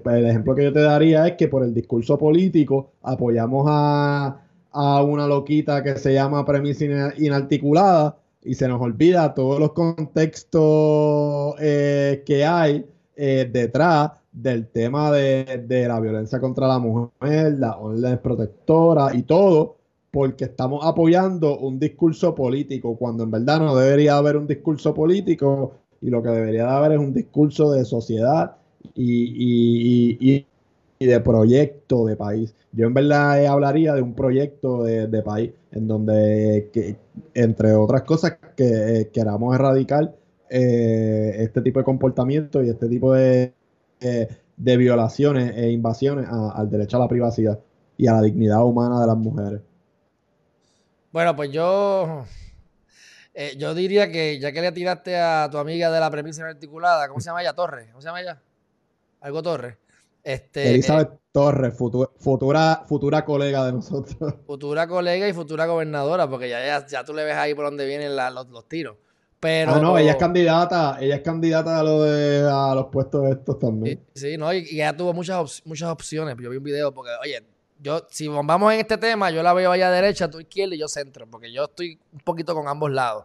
el ejemplo que yo te daría es que por el discurso político apoyamos a, una loquita que se llama premisa inarticulada y se nos olvida todos los contextos eh, que hay eh, detrás del tema de, la violencia contra la mujer, la orden protectora y todo, porque estamos apoyando un discurso político, cuando en verdad no debería haber un discurso político y lo que debería de haber es un discurso de sociedad y, de proyecto de país. Yo en verdad hablaría de un proyecto de, país en donde, entre otras cosas, que eh, queramos erradicar eh, este tipo de comportamiento y este tipo de, de violaciones e invasiones al derecho a la privacidad y a la dignidad humana de las mujeres. Bueno, pues yo, eh, yo diría que ya que le tiraste a tu amiga de la premisa articulada, ¿cómo se llama ella? Torres, ¿cómo se llama ella? Algo Torres. Este, Elizabeth Torres, futura, futura, colega de nosotros. Futura colega y futura gobernadora, porque ya, ya, tú le ves ahí por donde vienen los, tiros. Pero, ah, no, ella es candidata, ella es candidata a, lo de, a los puestos estos también. Sí, no, y, y, ella tuvo muchas, muchas opciones. Yo vi un video porque, oye, yo, si vamos en este tema, yo la veo allá derecha, tú izquierda y yo centro, porque yo estoy un poquito con ambos lados.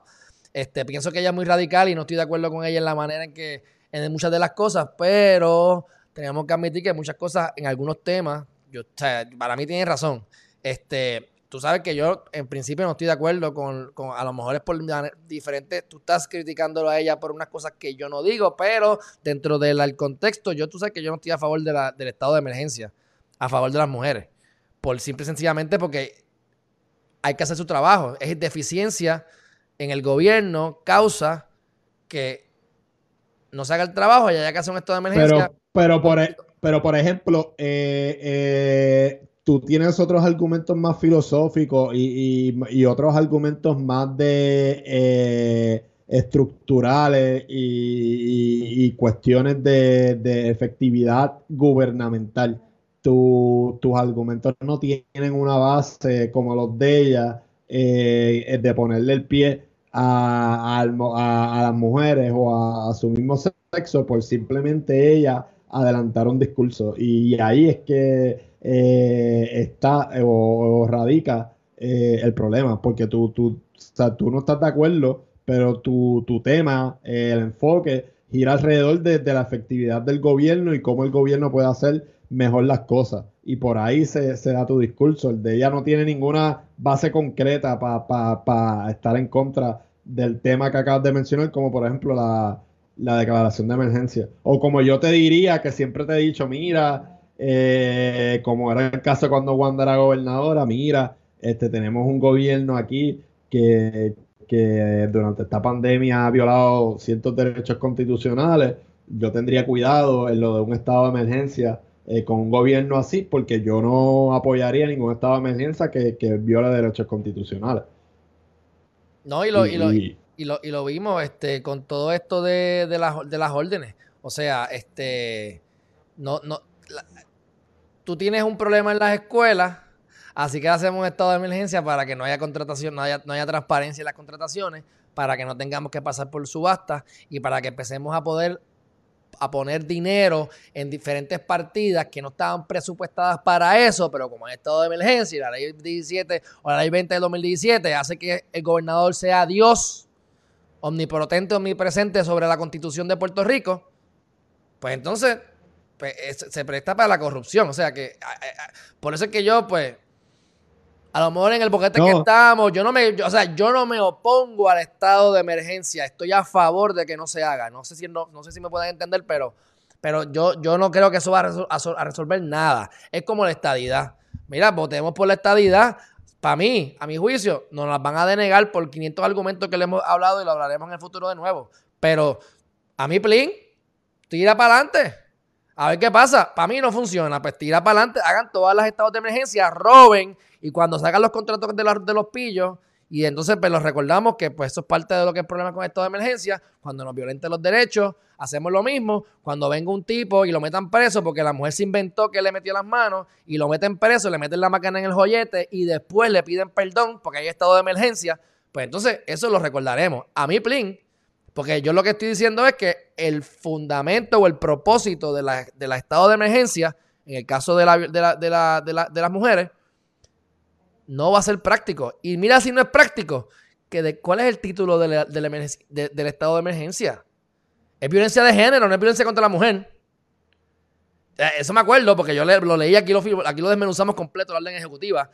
Este, pienso que ella es muy radical y no estoy de acuerdo con ella en la manera en que, en muchas de las cosas, pero tenemos que admitir que muchas cosas, en algunos temas, yo, o sea, para mí tiene razón. Este, tú sabes que yo en principio no estoy de acuerdo con, a lo mejor es por diferentes, tú estás criticándolo a ella por unas cosas que yo no digo, pero dentro del contexto, yo tú sabes que yo no estoy a favor de la, del estado de emergencia, a favor de las mujeres por simple y sencillamente porque hay que hacer su trabajo. Es deficiencia en el gobierno causa que no se haga el trabajo y haya que hacer un estado de emergencia. Pero, por, e, pero por ejemplo, eh, eh, tú tienes otros argumentos más filosóficos y, otros argumentos más de eh, estructurales y, cuestiones de efectividad gubernamental tus argumentos no tienen una base como los de ella, eh, de ponerle el pie a, las mujeres o a, su mismo sexo por simplemente ella adelantar un discurso. Y ahí es que eh, está o, radica eh, el problema, porque tú, tú, tú no estás de acuerdo, pero tu, tu tema, el enfoque, gira alrededor de, de la efectividad del gobierno y cómo el gobierno puede hacer mejor las cosas. Y por ahí se, da tu discurso. El de ella no tiene ninguna base concreta para estar en contra del tema que acabas de mencionar, como por ejemplo la, declaración de emergencia. O como yo te diría, que siempre te he dicho, mira, eh, como era el caso cuando Wanda era gobernadora, mira, este, tenemos un gobierno aquí que, que durante esta pandemia ha violado ciertos derechos constitucionales. Yo tendría cuidado en lo de un estado de emergencia eh, con un gobierno así, porque yo no apoyaría ningún estado de emergencia que, que viole derechos constitucionales. No, y lo, y, lo, y, lo, y lo vimos este, con todo esto de, de, de las órdenes. O sea, este, no, no, tú tienes un problema en las escuelas, así que hacemos un estado de emergencia para que no haya contratación, no haya, no haya transparencia en las contrataciones, para que no tengamos que pasar por subasta y para que empecemos a poder a poner dinero en diferentes partidas que no estaban presupuestadas para eso, pero como en estado de emergencia y la ley 17 o la ley 20 del 2017 hace que el gobernador sea Dios omnipotente, omnipresente sobre la constitución de Puerto Rico, pues entonces pues, se presta para la corrupción. O sea que por eso es que yo, pues, a lo mejor en el boquete que estamos, yo no me, o sea, yo no me opongo al estado de emergencia. Estoy a favor de que no se haga. No sé si no, no sé si me pueden entender, pero, pero yo, yo no creo que eso va a, resolver nada. Es como la estadidad. Mira, votemos por la estadidad. Para mí, a mi juicio, nos las van a denegar por 500 argumentos que le hemos hablado y lo hablaremos en el futuro de nuevo. Pero a mí, Plin, tira para adelante. A ver qué pasa. Para mí no funciona. Pues tira para adelante, hagan todas las estados de emergencia, roben y cuando sacan los contratos de los, de los pillos, y entonces pues los recordamos que pues eso es parte de lo que es el problema con esto de emergencia, cuando nos violenten los derechos, hacemos lo mismo, cuando venga un tipo y lo metan preso porque la mujer se inventó que le metió las manos y lo meten preso, le meten la máquina en el joyete y después le piden perdón porque hay estado de emergencia, pues entonces eso lo recordaremos. A mí, Plin, Porque yo lo que estoy diciendo es que el fundamento o el propósito de la, estado de emergencia, en el caso de, las mujeres, no va a ser práctico. Y mira si no es práctico, que de, ¿cuál es el título del estado de emergencia? Es violencia de género, no es violencia contra la mujer. Eh, eso me acuerdo porque yo lo leí aquí, lo, aquí lo desmenuzamos completo, la orden ejecutiva.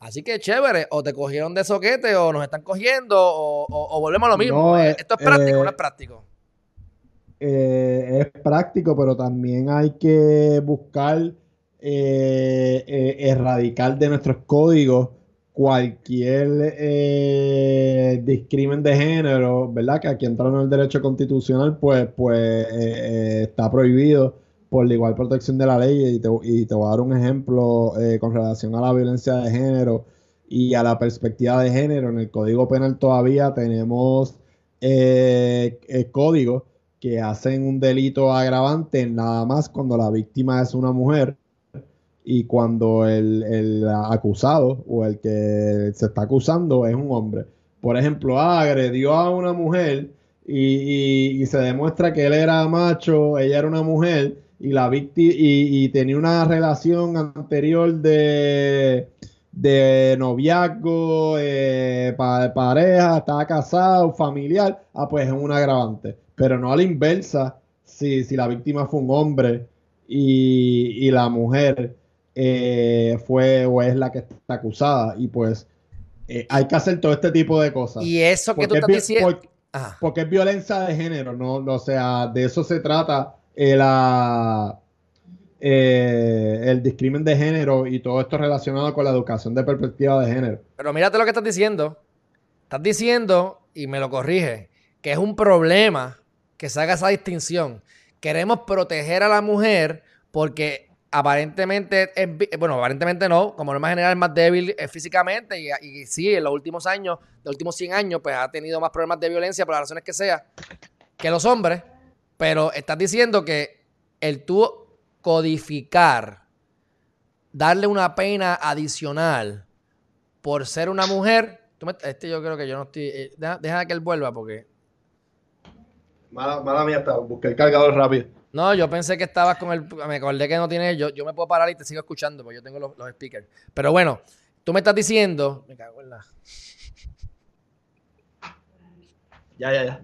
Así que chévere, o te cogieron de soquete, o nos están cogiendo, o, volvemos a lo mismo. Eh, ¿Esto es práctico o no es eh, práctico? Eh, es práctico, pero también hay que buscar erradicar de nuestros códigos cualquier discrimen de género, ¿verdad? Que aquí entrando en el derecho constitucional, pues, pues está prohibido por la igual protección de la ley y te, voy a dar un ejemplo eh, con relación a la violencia de género y a la perspectiva de género. En el Código Penal todavía tenemos eh, eh, códigos que hacen un delito agravante nada más cuando la víctima es una mujer y cuando el, acusado o el que se está acusando es un hombre. Por ejemplo, agredió a una mujer y, y se demuestra que él era macho, ella era una mujer y la víctima y, tenía una relación anterior de, de noviazgo, eh, pareja, estaba casado, familiar, ah, pues es un agravante. Pero no a la inversa, si, si la víctima fue un hombre y, la mujer eh, fue o es la que está acusada. Y pues eh, hay que hacer todo este tipo de cosas. Y eso que tú estás diciendo. Porque, es violencia de género, no, no, o sea, de eso se trata el, eh, el discrimen de género y todo esto relacionado con la educación de perspectiva de género. Pero mírate lo que estás diciendo. Estás diciendo, y me lo corrige, que es un problema que se haga esa distinción. Queremos proteger a la mujer porque aparentemente, bueno, aparentemente no, como norma general es más débil eh, físicamente y, y, sí, en los últimos años, los últimos 100 años, pues ha tenido más problemas de violencia por las razones que sea que los hombres. Pero estás diciendo que el tú codificar, darle una pena adicional por ser una mujer. este yo creo que yo no estoy. Eh, deja, que él vuelva porque. Mala, mía, está, busqué el cargador rápido. No, yo pensé que estabas con el. Me acordé que no tiene. Yo, yo me puedo parar y te sigo escuchando porque yo tengo los, los speakers. Pero bueno, tú me estás diciendo. Me cago en la. Ya, ya, ya.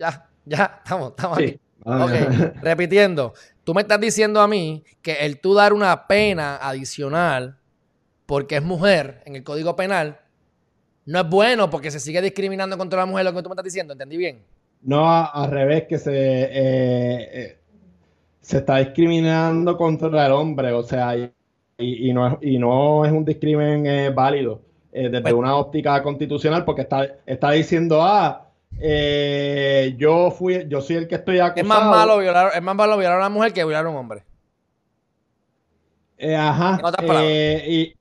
Ya, ya, estamos, estamos aquí. repitiendo. Tú me estás diciendo a mí que el tú dar una pena adicional porque es mujer en el Código Penal no es bueno porque se sigue discriminando contra la mujer, lo que tú me estás diciendo, ¿entendí bien? No, al revés, que se, eh, eh, se está discriminando contra el hombre, o sea, y, no, es, y no es un discrimen eh, válido desde pues una óptica constitucional porque está, está diciendo, ah, eh, yo fui, yo soy el que estoy acusado. Es más malo violar, es más malo violar a una mujer que violar a un hombre. Eh, ajá. Eh, y,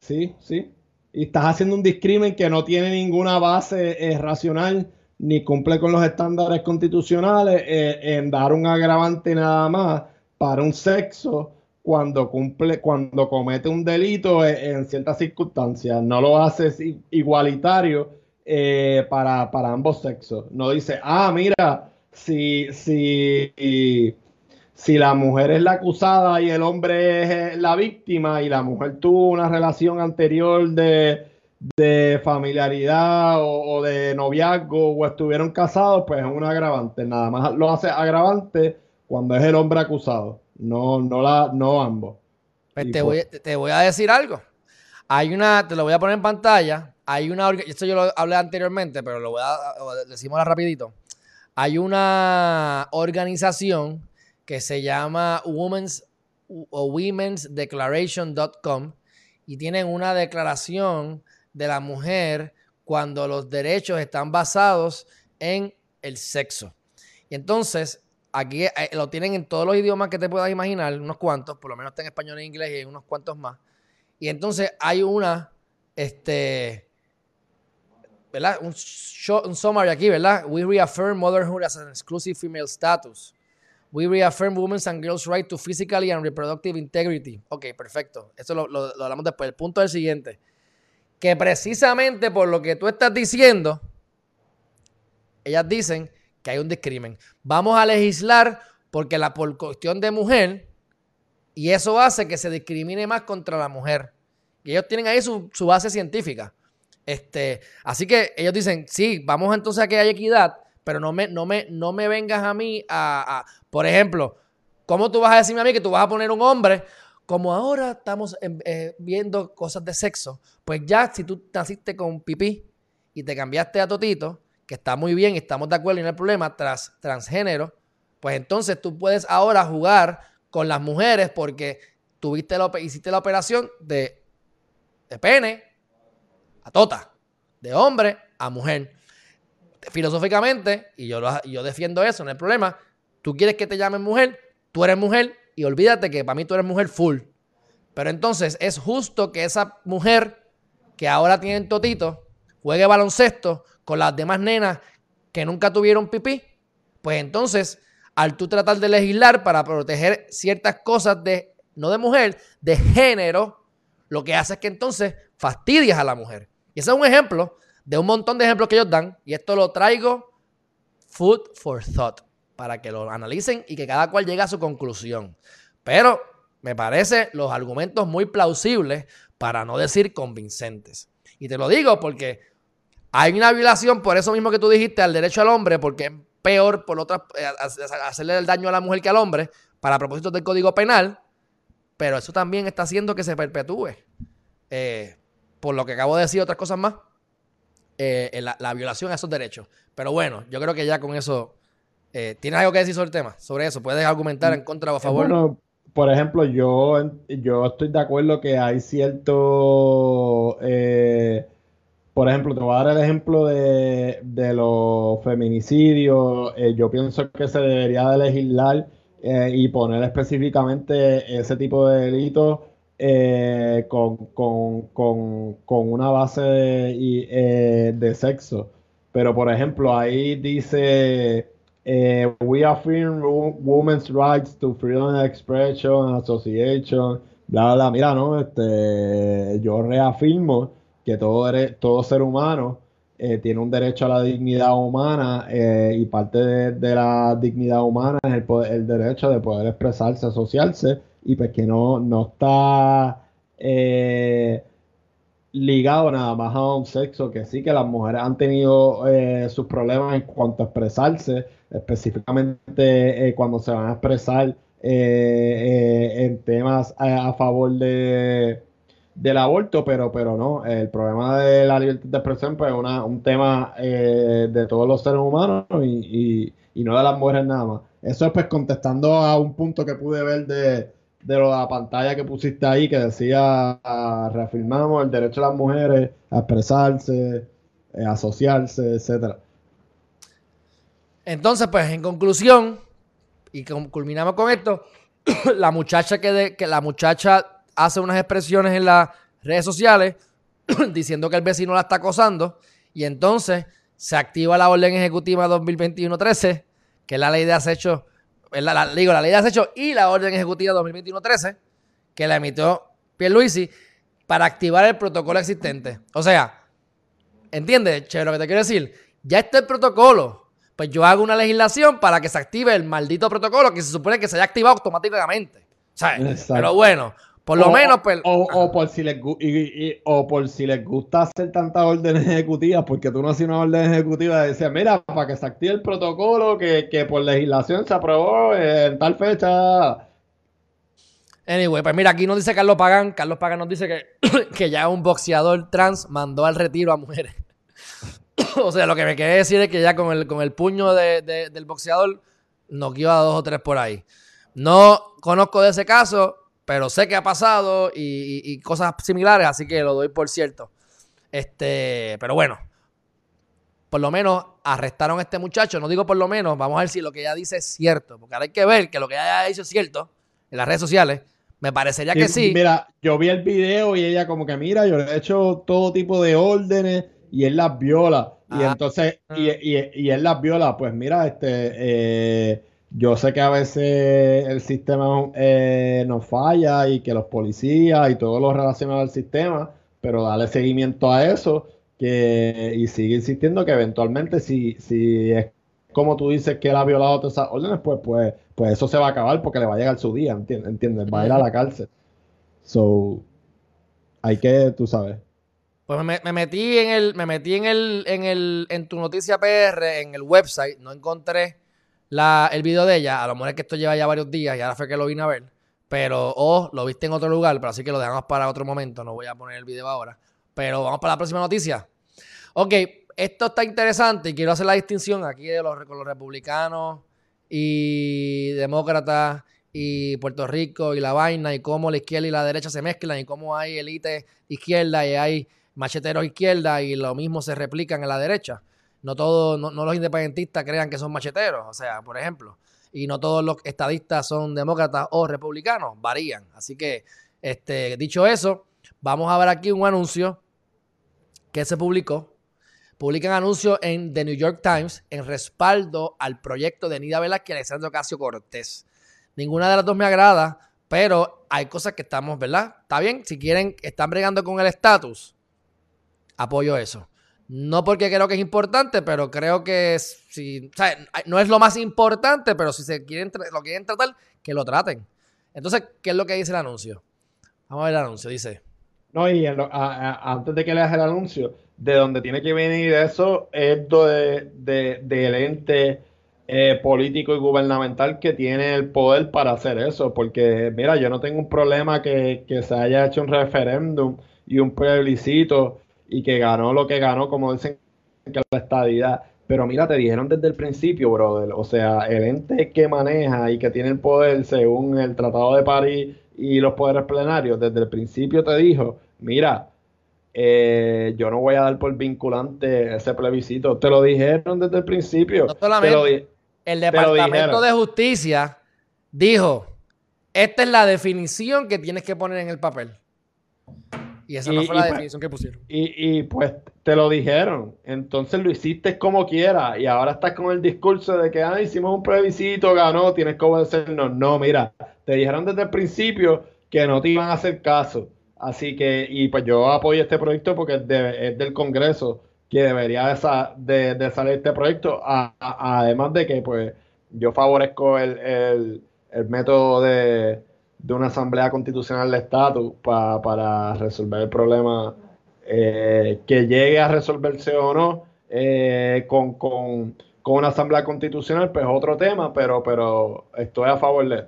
sí, sí. Y estás haciendo un discrimen que no tiene ninguna base racional ni cumple con los estándares constitucionales en dar un agravante nada más para un sexo cuando cumple, cuando comete un delito en ciertas circunstancias. No lo haces igualitario eh, para, ambos sexos. No dice, ah, mira, si, si, si la mujer es la acusada y el hombre es la víctima y la mujer tuvo una relación anterior de, familiaridad o, de noviazgo o estuvieron casados, pues es un agravante. Nada más lo hace agravante cuando es el hombre acusado, no, no, la, no ambos. Pues te, voy, te voy a decir algo. Hay una, te lo voy a poner en pantalla, hay una, esto yo lo hablé anteriormente, pero lo voy a, decimos rapidito. Hay una organización que se llama Women's, Women's Declaration.com y tienen una declaración de la mujer cuando los derechos están basados en el sexo. Y entonces, aquí eh, lo tienen en todos los idiomas que te puedas imaginar, unos cuantos, por lo menos está en español e inglés y hay unos cuantos más. Y entonces hay una, este, Un, summary aquí, ¿verdad? We reaffirm motherhood as an exclusive female status. We reaffirm women's and girls' right to physically and reproductive integrity. Ok, perfecto. Eso lo hablamos después. El punto es el siguiente. Que precisamente por lo que tú estás diciendo, ellas dicen que hay un discrimen. Vamos a legislar porque la por cuestión de mujer y eso hace que se discrimine más contra la mujer. Y ellos tienen ahí su, base científica. Este, así que ellos dicen, sí, vamos entonces a que haya equidad, pero no me, no me, no me vengas a mí a, por ejemplo, ¿cómo tú vas a decirme a mí que tú vas a poner un hombre? Como ahora estamos eh, viendo cosas de sexo, pues ya si tú naciste con pipí y te cambiaste a Totito, que está muy bien estamos de acuerdo y no hay problema, tras transgénero, pues entonces tú puedes ahora jugar con las mujeres porque tuviste la, hiciste la operación de, de pene a tota, de hombre a mujer. Filosóficamente, y yo, yo defiendo eso, no hay problema, tú quieres que te llamen mujer, tú eres mujer y olvídate que para mí tú eres mujer full. Pero entonces es justo que esa mujer que ahora tiene totito juegue baloncesto con las demás nenas que nunca tuvieron pipí, pues entonces, al tú tratar de legislar para proteger ciertas cosas de, no de mujer, de género, lo que hace es que entonces fastidias a la mujer. Y ese es un ejemplo de un montón de ejemplos que ellos dan, y esto lo traigo food for thought, para que lo analicen y que cada cual llegue a su conclusión. Pero me parece los argumentos muy plausibles, para no decir convincentes. Y te lo digo porque hay una violación, por eso mismo que tú dijiste, al derecho al hombre, porque es peor por otra, eh, hacerle el daño a la mujer que al hombre, para propósitos del Código Penal, pero eso también está haciendo que se perpetúe. Eh, por lo que acabo de decir, otras cosas más, eh, la, violación a esos derechos. Pero bueno, yo creo que ya con eso. ¿Tienes algo que decir sobre el tema? Sobre eso, ¿puedes argumentar en contra o a favor? Bueno, por ejemplo, yo, yo estoy de acuerdo que hay cierto. Por ejemplo, te voy a dar el ejemplo de, los feminicidios. Eh, yo pienso que se debería de legislar eh, y poner específicamente ese tipo de delitos eh, con, una base de, de, sexo. Pero, por ejemplo, ahí dice, we affirm women's rights to freedom of expression, association, bla, bla, Mira, ¿no? Este, yo reafirmo que todo, todo ser humano eh, tiene un derecho a la dignidad humana eh, y parte de, la dignidad humana es el, el, derecho de poder expresarse, asociarse y pues que no, no está eh, ligado nada más a un sexo, que sí que las mujeres han tenido sus problemas en cuanto a expresarse, específicamente cuando se van a expresar en temas a favor de del aborto, pero, pero no, el problema de la libertad de expresión pues, es un tema eh, de todos los seres humanos y, no de las mujeres nada más. Eso es pues contestando a un punto que pude ver de, de la pantalla que pusiste ahí que decía reafirmamos el derecho de las mujeres a expresarse, eh, a asociarse, etcétera. Entonces, pues en conclusión, y culminamos con esto, la muchacha que, de, que la muchacha hace unas expresiones en las redes sociales diciendo que el vecino la está acosando y entonces se activa la orden ejecutiva 2021-13, que es la ley de acecho, la, digo, la ley de acecho y la orden ejecutiva 2021-13, que la emitió Pierluisi para activar el protocolo existente. O sea, ¿entiendes, Che, lo que te quiero decir? Ya está el protocolo. Pues yo hago una legislación para que se active el maldito protocolo que se supone que se haya activado automáticamente. ¿Sabes? Pero bueno, por lo menos, pues. O, por si les, o por si les gusta hacer tantas órdenes ejecutivas, porque tú no haces una orden ejecutiva de decir, mira, para que se active el protocolo que, por legislación se aprobó en tal fecha. Anyway, pues mira, aquí nos dice Carlos Pagan. Carlos Pagan nos dice que, que ya un boxeador trans mandó al retiro a mujeres. o sea, lo que me quiere decir es que ya con el, con el puño del boxeador nos a dos o tres por ahí. No conozco de ese caso, pero sé que ha pasado y, cosas similares, así que lo doy por cierto. Este, pero bueno, por lo menos arrestaron a este muchacho. No digo por lo menos, vamos a ver si lo que ella dice es cierto, porque ahora hay que ver que lo que ella dicho es cierto en las redes sociales. Me parecería que sí. Mira, yo vi el video y ella como que mira, yo le he hecho todo tipo de órdenes y él las viola. Y ah. entonces, y, y, y, él las viola, pues mira, este, eh, yo sé que a veces el sistema eh, nos falla y que los policías y todo lo relacionado al sistema, pero dale seguimiento a eso que, y sigue insistiendo que eventualmente si, si es como tú dices que él ha violado todas esas órdenes, pues, pues, pues eso se va a acabar porque le va a llegar su día, ¿entiendes? Va a ir a la cárcel. So, hay que, tú sabes. Pues me, metí en el, me metí en el, en el, en tu noticia PR, en el website, no encontré la, el video de ella. A lo mejor es que esto lleva ya varios días y ahora fue que lo vine a ver. Pero, o lo viste en otro lugar, pero así que lo dejamos para otro momento. No voy a poner el video ahora. Pero vamos para la próxima noticia. Ok, esto está interesante y quiero hacer la distinción aquí de los, con los republicanos y demócratas y Puerto Rico y la vaina y cómo la izquierda y la derecha se mezclan y cómo hay élite izquierda y hay macheteros izquierda y lo mismo se replican en la derecha. No todos, no, los independentistas crean que son macheteros, o sea, por ejemplo. Y no todos los estadistas son demócratas o republicanos, varían. Así que, este, dicho eso, vamos a ver aquí un anuncio que se publicó. Publican anuncios en The New York Times en respaldo al proyecto de Nida Velázquez y Alexandro Casio Cortés. Ninguna de las dos me agrada, pero hay cosas que estamos, ¿verdad? Está bien, si quieren, están bregando con el estatus, apoyo eso. No porque creo que es importante, pero creo que si, no es lo más importante, pero si se quieren lo quieren tratar, que lo traten. Entonces, ¿qué es lo que dice el anuncio? Vamos a ver el anuncio, dice. No, y antes de que leas el anuncio, de donde tiene que venir eso es de, de, del ente eh, político y gubernamental que tiene el poder para hacer eso. Porque, mira, yo no tengo un problema que, que se haya hecho un referéndum y un plebiscito y que ganó lo que ganó, como dicen que la estadidad. Pero mira, te dijeron desde el principio, brother. O sea, el ente que maneja y que tiene el poder según el Tratado de París y los poderes plenarios, desde el principio te dijo, mira, eh, yo no voy a dar por vinculante ese plebiscito. Te lo dijeron desde el principio. el Departamento de Justicia dijo, esta es la definición que tienes que poner en el papel. Y esa no fue la pues, definición que pusieron. Y, pues te lo dijeron. Entonces lo hiciste como quiera. Y ahora estás con el discurso de que ah, hicimos un plebiscito, ganó, tienes que obedecernos. No, mira, te dijeron desde el principio que no te iban a hacer caso. Así que, y pues yo apoyo este proyecto porque es, del Congreso que debería de, de, salir este proyecto. además de que, pues, yo favorezco el método de de una asamblea constitucional de estatus para resolver el problema eh, que llegue a resolverse o no eh, con, una asamblea constitucional, pues otro tema, pero, pero estoy a favor de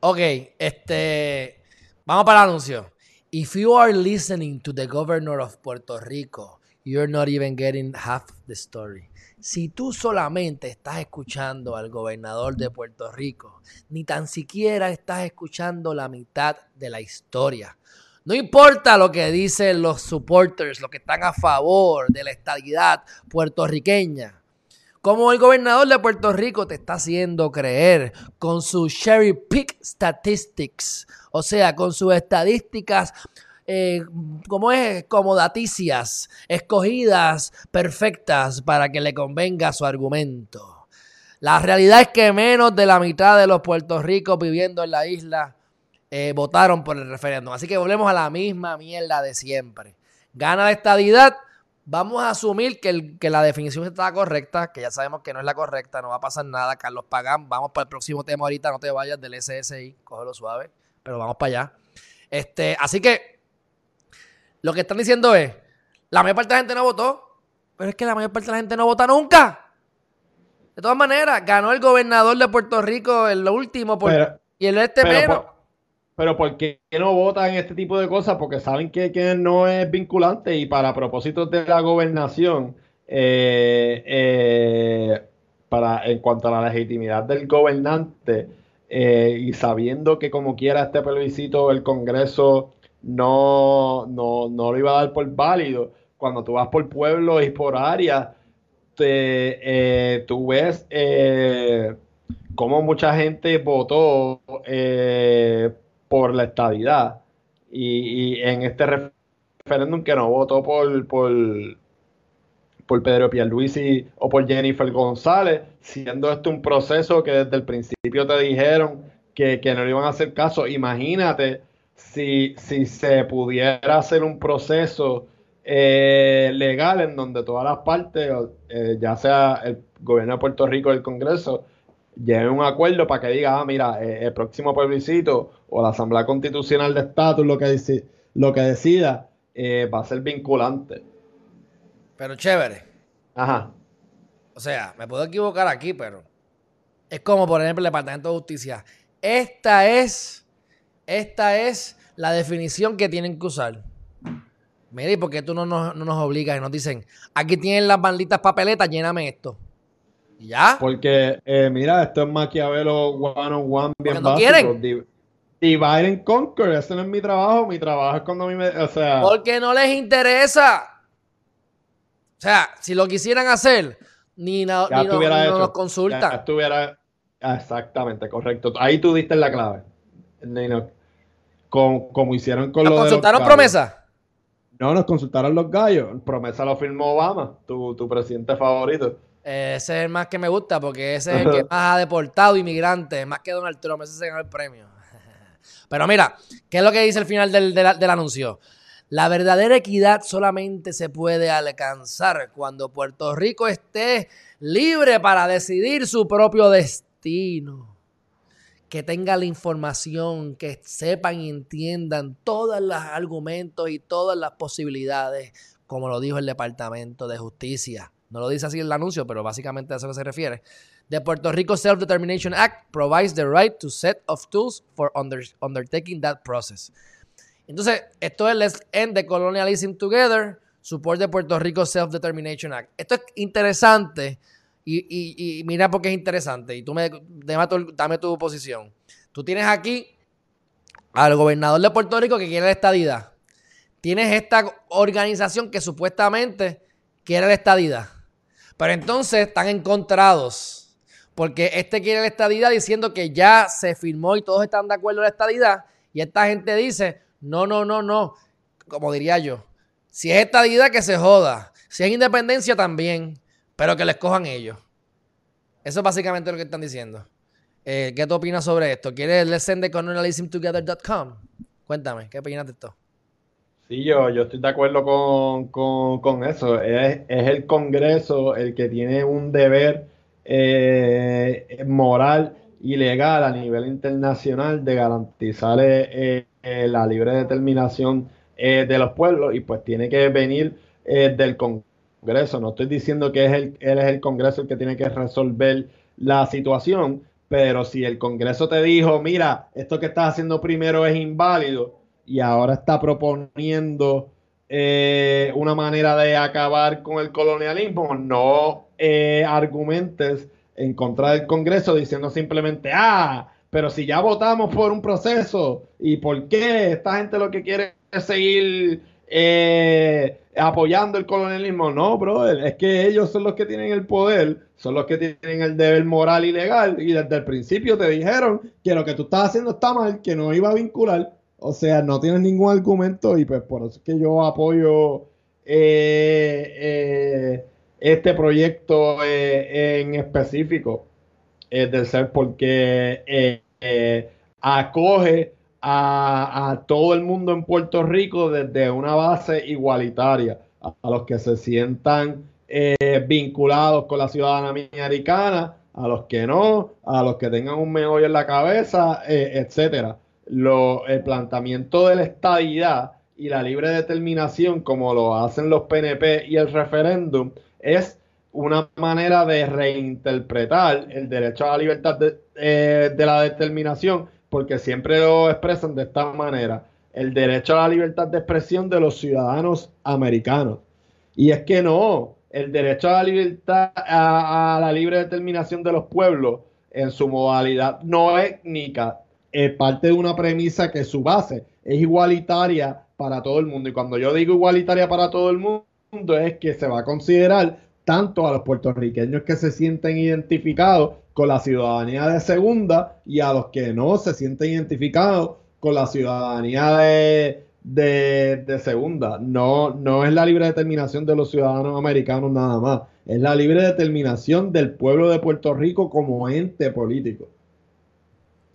Ok, este, vamos para el anuncio. If you are listening to the governor of Puerto Rico, you're not even getting half the story. Si tú solamente estás escuchando al gobernador de Puerto Rico, ni tan siquiera estás escuchando la mitad de la historia. No importa lo que dicen los supporters, los que están a favor de la estabilidad puertorriqueña. Como el gobernador de Puerto Rico te está haciendo creer con sus cherry pick statistics, o sea, con sus estadísticas eh, como es, comodaticias, escogidas, perfectas para que le convenga su argumento. La realidad es que menos de la mitad de los Puerto Ricos viviendo en la isla eh, votaron por el referéndum. Así que volvemos a la misma mierda de siempre. Gana la estadidad. Vamos a asumir que, que, la definición está correcta, que ya sabemos que no es la correcta, no va a pasar nada. Carlos Pagán, vamos para el próximo tema ahorita, no te vayas del SSI, cógelo suave, pero vamos para allá. Este, así que lo que están diciendo es, la mayor parte de la gente no votó, pero es que la mayor parte de la gente no vota nunca. De todas maneras, ganó el gobernador de Puerto Rico en lo último y el este menos. pero ¿por qué no votan este tipo de cosas? Porque saben que, que no es vinculante y para propósitos de la gobernación, eh, eh, para, en cuanto a la legitimidad del gobernante eh, y sabiendo que como quiera este plebiscito el Congreso no, no, no lo iba a dar por válido. Cuando tú vas por pueblos y por áreas, te, eh, tú ves eh, cómo mucha gente votó eh, por la estabilidad. Y, en este referéndum que no votó por, por, por Pedro Pierluisi o por Jennifer González, siendo esto un proceso que desde el principio te dijeron que, no le iban a hacer caso. Imagínate si, si se pudiera hacer un proceso eh, legal en donde todas las partes, eh, ya sea el gobierno de Puerto Rico o el Congreso, lleven un acuerdo para que diga, ah, mira, eh, el próximo plebiscito o la Asamblea Constitucional de Estatus lo que, lo que decida va a ser vinculante. Pero chévere. Ajá. O sea, me puedo equivocar aquí, pero es como, por ejemplo, el Departamento de Justicia. Esta es, esta es la definición que tienen que usar. Mire, ¿por qué tú no nos, obligas y nos dicen, aquí tienen las malditas papeletas, lléname esto? ¿Y ya? Porque, eh, mira, esto es Maquiavelo one on one bien no quieren. Divide and conquer, ese no es mi trabajo, mi trabajo es cuando a mí me, o sea... Porque no les interesa. O sea, si lo quisieran hacer, ni, no, ni no, nos consultan. estuviera, exactamente, correcto. Ahí tú diste la clave. Como, hicieron con ¿Nos consultaron promesa? No, nos consultaron los gallos. Promesa lo firmó Obama, tu, presidente favorito. ese es el más que me gusta porque ese es el que más ha deportado inmigrantes, más que Donald Trump. Ese se ganó el premio. Pero mira, ¿qué es lo que dice el final del, del anuncio? La verdadera equidad solamente se puede alcanzar cuando Puerto Rico esté libre para decidir su propio destino. Que tenga la información, que sepan y entiendan todos los argumentos y todas las posibilidades, como lo dijo el Departamento de Justicia. No lo dice así el anuncio, pero básicamente a eso se refiere. The Puerto Rico Self-Determination Act provides the right to set of tools for undertaking that process. Entonces, esto es Let's End the Colonialism Together, Support de Puerto Rico Self-Determination Act. Esto es interesante y, mira por qué es interesante. Y tú me dame tu, posición. Tú tienes aquí al gobernador de Puerto Rico que quiere la estadidad. Tienes esta organización que supuestamente quiere la estadidad. Pero entonces están encontrados. Porque este quiere la estadidad diciendo que ya se firmó y todos están de acuerdo en la estadidad. Y esta gente dice, no, no, no, no. Como diría yo. Si es estadidad, que se joda. Si es independencia, también. Pero que les cojan ellos. Eso es básicamente lo que están diciendo. Eh, ¿Qué tú opinas sobre esto? ¿Quieres let's send the colonialismtogether.com? Cuéntame, ¿qué opinas de esto? Sí, yo, yo estoy de acuerdo con, eso. Es, el Congreso el que tiene un deber eh, moral y legal a nivel internacional de garantizar eh, eh, la libre determinación eh, de los pueblos y pues tiene que venir eh, del Congreso. No estoy diciendo que es el, él es el Congreso el que tiene que resolver la situación, pero si el Congreso te dijo, mira, esto que estás haciendo primero es inválido y ahora está proponiendo una manera de acabar con el colonialismo, no argumentes en contra del Congreso diciendo simplemente, ah, pero si ya votamos por un proceso, ¿y por qué esta gente lo que quiere es seguir eh, apoyando el colonialismo? No, brother, es que ellos son los que tienen el poder, son los que tienen el deber moral y legal, y desde el principio te dijeron que lo que tú estás haciendo está mal, que no iba a vincular. O sea, no tienes ningún argumento y pues por eso es que yo apoyo eh, eh, este proyecto en específico. del ser porque eh, acoge a, todo el mundo en Puerto Rico desde una base igualitaria, a, los que se sientan eh, vinculados con la ciudadanía americana, a los que no, a los que tengan un meollo en la cabeza, eh, etcétera. el planteamiento de la estadidad y la libre determinación, como lo hacen los PNP y el referéndum, es una manera de reinterpretar el derecho a la libertad eh, de, la determinación, porque siempre lo expresan de esta manera, el derecho a la libertad de expresión de los ciudadanos americanos. Y es que no, el derecho a la libertad, a, la libre determinación de los pueblos en su modalidad no étnica es parte de una premisa que su base es igualitaria para todo el mundo. Y cuando yo digo igualitaria para todo el mundo, es que se va a considerar tanto a los puertorriqueños que se sienten identificados con la ciudadanía de segunda y a los que no se sienten identificados con la ciudadanía de de, segunda. No, no es la libre determinación de los ciudadanos americanos nada más. Es la libre determinación del pueblo de Puerto Rico como ente político.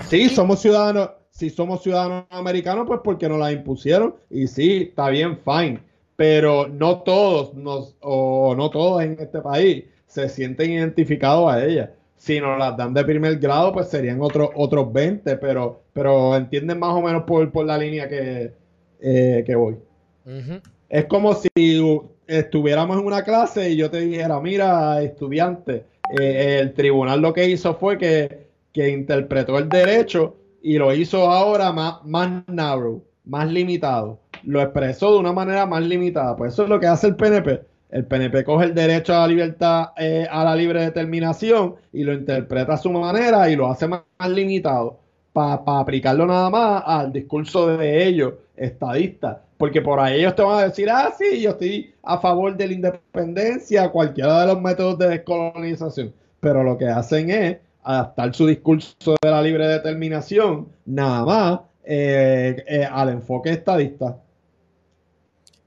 Sí, somos ciudadanos, si somos ciudadanos americanos, pues porque nos la impusieron. Y sí, está bien, fine. Pero no todos nos, o no todos en este país se sienten identificados a ella. Si nos las dan de primer grado, pues serían otros otros 20, pero, pero entienden más o menos por, por la línea que, eh, que voy. Es como si estuviéramos en una clase y yo te dijera, mira, estudiante, eh, el tribunal lo que hizo fue que, que, interpretó el derecho y lo hizo ahora más, más narrow, más limitado. Lo expresó de una manera más limitada. Pues eso es lo que hace el PNP. El PNP coge el derecho a la libertad, eh, a la libre determinación y lo interpreta a su manera y lo hace más, limitado para aplicarlo nada más al discurso de ellos, estadistas. Porque por ahí ellos te van a decir, ah, sí, yo estoy a favor de la independencia, cualquiera de los métodos de descolonización. Pero lo que hacen es adaptar su discurso de la libre determinación nada más eh, eh, al enfoque estadista.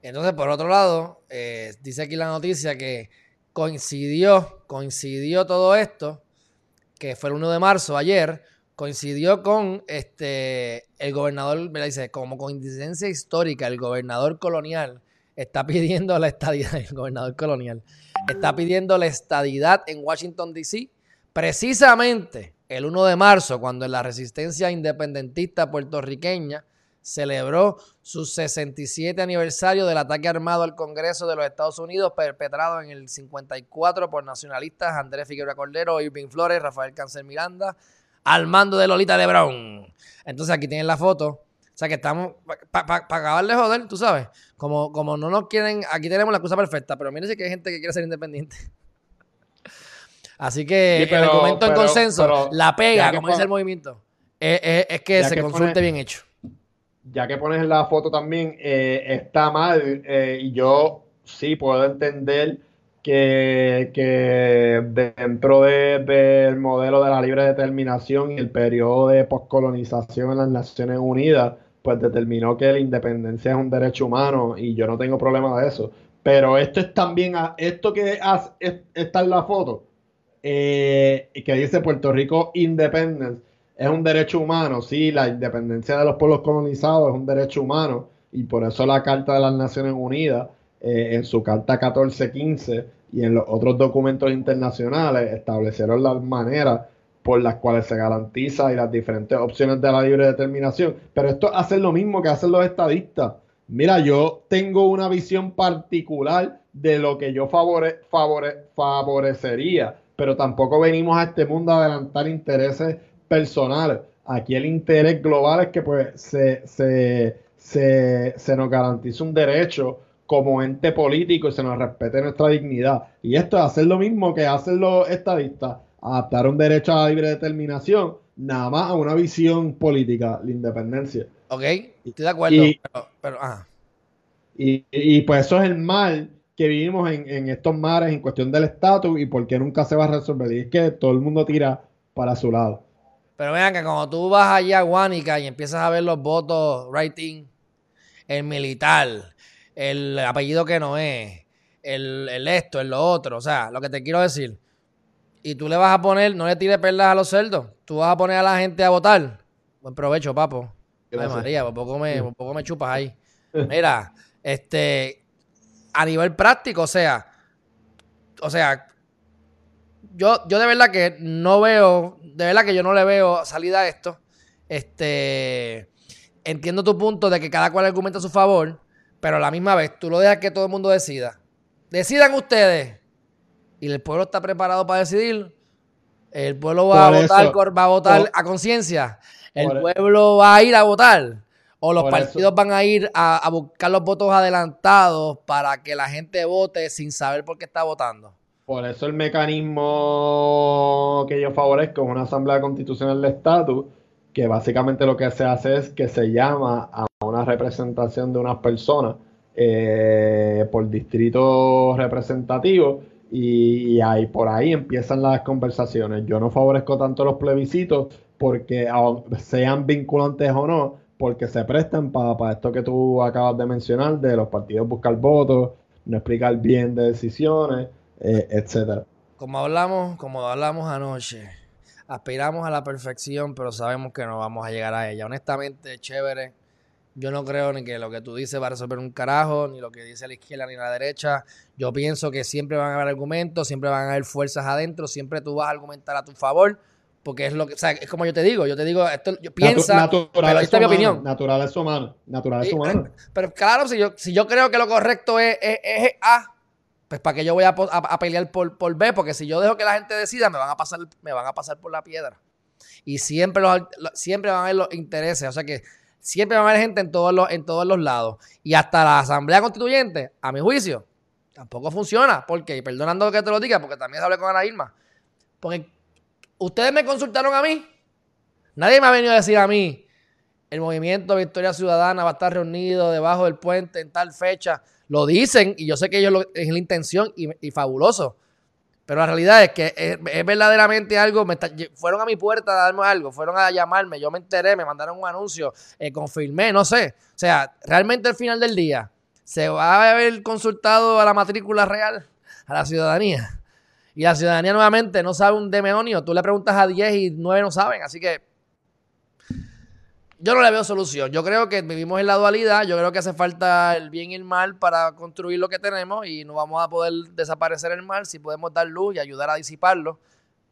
Entonces, por otro lado, eh, dice aquí la noticia que coincidió, coincidió todo esto, que fue el 1 de marzo, ayer, coincidió con este el gobernador, me dice, como coincidencia histórica, el gobernador colonial está pidiendo la estadidad, el gobernador colonial está pidiendo la estadidad en Washington, D.C., precisamente el 1 de marzo, cuando en la resistencia independentista puertorriqueña celebró su 67 aniversario del ataque armado al Congreso de los Estados Unidos perpetrado en el 54 por nacionalistas Andrés Figueroa Cordero, Irving Flores, Rafael Cáncer Miranda, al mando de Lolita de Brown. Entonces aquí tienen la foto. O sea que estamos, para acabar de joder, tú sabes, como, como no nos quieren, aquí tenemos la excusa perfecta, pero miren que hay gente que quiere ser independiente. Así que el documento en consenso, la pega, como dice el movimiento, es, que se consulte bien hecho ya que pones la foto también, eh, está mal eh, y yo sí puedo entender que, dentro del modelo de la libre determinación y el periodo de poscolonización en las Naciones Unidas, pues determinó que la independencia es un derecho humano y yo no tengo problema de eso. Pero esto es también, esto que está en la foto, eh, que dice Puerto Rico Independence, es un derecho humano, sí, la independencia de los pueblos colonizados es un derecho humano y por eso la Carta de las Naciones Unidas, eh, en su Carta 1415 y en los otros documentos internacionales, establecieron las maneras por las cuales se garantiza y las diferentes opciones de la libre determinación. Pero esto hace lo mismo que hacen los estadistas. Mira, yo tengo una visión particular de lo que yo favore, favorecería, pero tampoco venimos a este mundo a adelantar intereses personales. Aquí el interés global es que pues se, se, nos garantice un derecho como ente político y se nos respete nuestra dignidad. Y esto es hacer lo mismo que hacen los estadistas, adaptar un derecho a la libre determinación, nada más a una visión política, la independencia. Ok, estoy de acuerdo, y, pero, y, pues eso es el mal que vivimos en, en estos mares en cuestión del estatus y por qué nunca se va a resolver. Y es que todo el mundo tira para su lado. Pero vean que cuando tú vas allá a Guánica y empiezas a ver los votos writing, el militar, el apellido que no es, el, esto, el lo otro, o sea, lo que te quiero decir. Y tú le vas a poner, no le tires perlas a los cerdos, tú vas a poner a la gente a votar. Buen provecho, papo. Ay, María, por poco, me, por poco me chupas ahí. Mira, este, a nivel práctico, o sea, o sea, yo, yo de verdad que no veo de verdad que yo no le veo salida a esto. Este, entiendo tu punto de que cada cual argumenta a su favor, pero a la misma vez tú lo dejas que todo el mundo decida. Decidan ustedes. Y el pueblo está preparado para decidir. El pueblo va a votar, va a votar a conciencia. El e- pueblo va a ir a votar. O los partidos van a ir a, a, buscar los votos adelantados para que la gente vote sin saber por qué está votando. Por eso el mecanismo que yo favorezco es una asamblea constitucional de estatus, que básicamente lo que se hace es que se llama a una representación de unas personas eh, por distrito representativo y, ahí por ahí empiezan las conversaciones. Yo no favorezco tanto los plebiscitos porque sean vinculantes o no, porque se prestan para esto que tú acabas de mencionar, de los partidos buscar votos, no explicar bien de decisiones, eh, etcétera. Como hablamos, como hablamos anoche, aspiramos a la perfección, pero sabemos que no vamos a llegar a ella. Honestamente, chévere. Yo no creo ni que lo que tú dices va a resolver un carajo, ni lo que dice la izquierda ni la derecha. Yo pienso que siempre van a haber argumentos, siempre van a haber fuerzas adentro, siempre tú vas a argumentar a tu favor porque es lo que, o sea, es como yo te digo, yo te digo, esto, yo piensa, pero esta es mi opinión. Natural es humano, natural es humano. Pero claro, si yo, si yo creo que lo correcto es, es, A, pues para que yo voy a, pelear por, por, B, porque si yo dejo que la gente decida, me van a pasar, me van a pasar por la piedra. Y siempre, los, siempre van a haber los intereses, o sea que siempre va a haber gente en todos los, en todos los lados. Y hasta la Asamblea Constituyente, a mi juicio, tampoco funciona. porque Y perdonando que te lo diga, porque también hablé con Ana Irma. Porque ustedes me consultaron a mí. Nadie me ha venido a decir a mí, el movimiento Victoria Ciudadana va a estar reunido debajo del puente en tal fecha. Lo dicen y yo sé que ellos lo, es la intención y, fabuloso. Pero la realidad es que es, verdaderamente algo, me fueron a mi puerta a darme algo, fueron a llamarme, yo me enteré, me mandaron un anuncio, eh, confirmé, no sé. O sea, realmente al final del día, ¿se va a haber consultado a la matrícula real, a la ciudadanía? Y la ciudadanía nuevamente no sabe un demonio. Tú le preguntas a 10 y 9 no saben. Así que yo no le veo solución. Yo creo que vivimos en la dualidad. Yo creo que hace falta el bien y el mal para construir lo que tenemos y no vamos a poder desaparecer el mal si podemos dar luz y ayudar a disiparlo.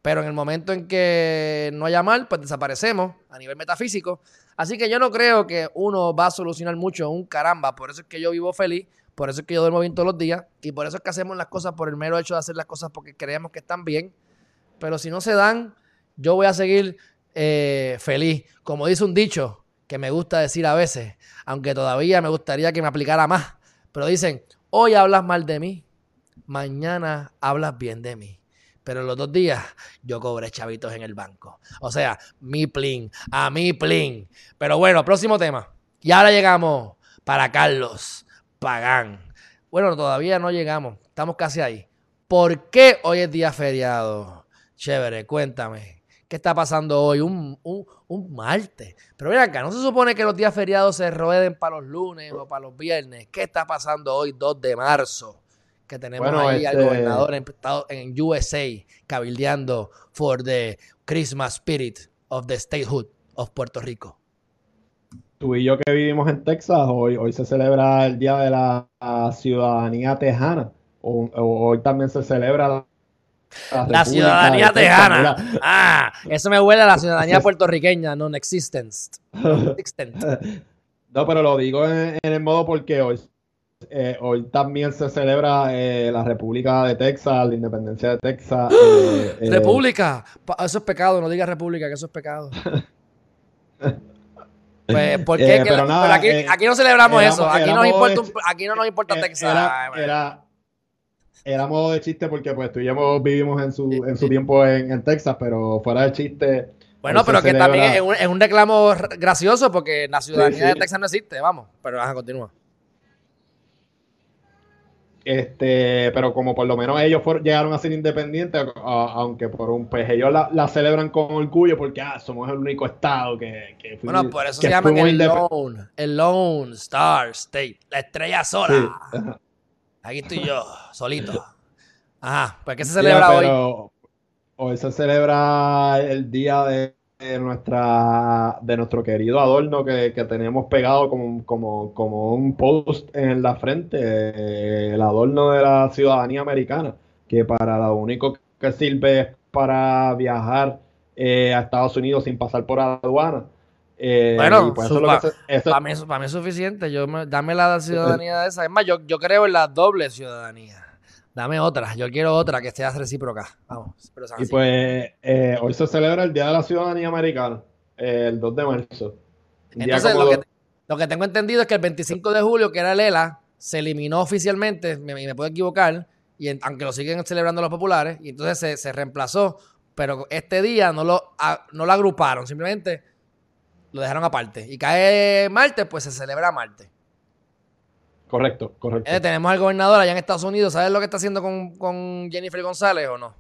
Pero en el momento en que no haya mal, pues desaparecemos a nivel metafísico. Así que yo no creo que uno va a solucionar mucho un caramba. Por eso es que yo vivo feliz por eso es que yo duermo bien todos los días y por eso es que hacemos las cosas por el mero hecho de hacer las cosas porque creemos que están bien. Pero si no se dan, yo voy a seguir eh, feliz. Como dice un dicho que me gusta decir a veces, aunque todavía me gustaría que me aplicara más. Pero dicen, hoy hablas mal de mí, mañana hablas bien de mí. Pero los dos días yo cobré chavitos en el banco. O sea, mi plin, a mi plin. Pero bueno, próximo tema. Y ahora llegamos para Carlos. Pagán. Bueno, todavía no llegamos, estamos casi ahí. ¿Por qué hoy es día feriado? Chévere, cuéntame. ¿Qué está pasando hoy? Un, un, martes. Pero ven acá, ¿no se supone que los días feriados se rueden para los lunes o para los viernes? ¿Qué está pasando hoy, 2 de marzo? Que tenemos ahí al este gobernador en, en USA cabildeando for the Christmas spirit of the statehood of Puerto Rico tú y yo que vivimos en Texas, hoy, hoy se celebra el Día de la ciudadanía tejana. O, hoy también se celebra la, la ciudadanía tejana. Ah, eso me huele a la ciudadanía puertorriqueña, non-existent. no, pero lo digo en, el modo porque hoy, eh, hoy también se celebra eh, la República de Texas, la independencia de Texas. Eh, república, eso es pecado, no digas república, que eso es pecado. Pues, ¿por qué? Pero, aquí, aquí, no celebramos eso. Aquí, nos importa aquí no nos importa Texas. Era, era, modo de chiste porque pues tú y yo vivimos en su, en su tiempo en, en Texas, pero fuera de chiste. Bueno, pero que también es un, es un, reclamo gracioso porque la ciudadanía de Texas no existe, vamos. Pero ajá, continúa. Este, pero como por lo menos ellos llegaron a ser independientes, aunque por un pues ellos la, celebran con orgullo porque ah, somos el único estado que, que Bueno, por eso se llama el Lone, el Lone Star State, la estrella sola. Aquí estoy yo, solito. Ajá, pues ¿qué se celebra hoy? Hoy se celebra el día de de nuestra de nuestro querido adorno que, tenemos pegado como, como, como, un post en la frente, eh, el adorno de la ciudadanía americana, que para lo único que sirve es para viajar eh, a Estados Unidos sin pasar por aduana. Eh, bueno, para, mí, es suficiente. Yo dame la ciudadanía de esa. Es más, yo, yo creo en la doble ciudadanía. Dame otra, yo quiero otra que sea recíproca. Vamos. y pues eh, hoy se celebra el Día de la Ciudadanía Americana, el 2 de marzo. Entonces, lo que, tengo entendido es que el 25 de julio, que era el ELA, se eliminó oficialmente, me, me puedo equivocar, y aunque lo siguen celebrando los populares, y entonces se, reemplazó, pero este día no lo, no lo agruparon, simplemente lo dejaron aparte. Y cae martes, pues se celebra martes. Correcto, correcto. Eh, tenemos al gobernador allá en Estados Unidos. ¿Sabes lo que está haciendo con, Jennifer González o no?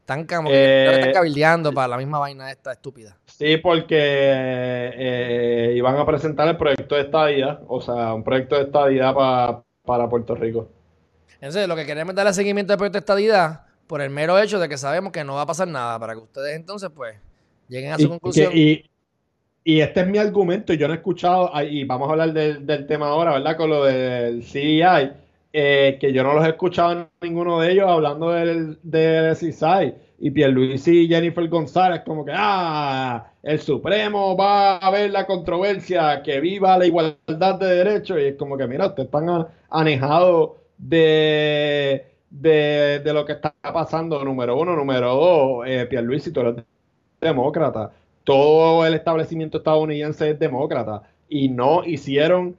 Están como que, están cabildeando para la misma vaina esta estúpida. Sí, porque iban a presentar el proyecto de estadía, o sea, un proyecto de estadía para Puerto Rico. Entonces, lo que queremos es darle seguimiento al proyecto de estadía por el mero hecho de que sabemos que no va a pasar nada, para que ustedes entonces, pues, lleguen a su conclusión. y, este es mi argumento, yo no he escuchado, y vamos a hablar del, tema ahora, ¿verdad? Con lo del CEI, eh, que yo no los he escuchado ninguno de ellos hablando del, del CISAI. Y Pierluisi y Jennifer González, como que, ah, el Supremo va a ver la controversia, que viva la igualdad de derechos. Y es como que, mira, ustedes están anejados de de, lo que está pasando, número uno. Número dos, eh, Pierluisi, tú eres demócrata. Todo el establecimiento estadounidense es demócrata. Y no hicieron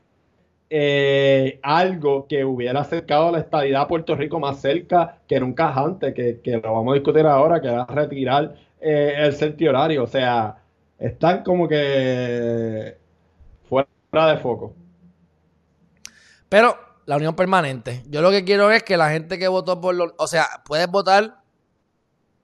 eh, algo que hubiera acercado la estabilidad a Puerto Rico más cerca que nunca antes, que, lo vamos a discutir ahora, que era retirar eh, el horario. O sea, están como que fuera de foco. Pero la unión permanente. Yo lo que quiero es que la gente que votó por lo, o sea, puedes votar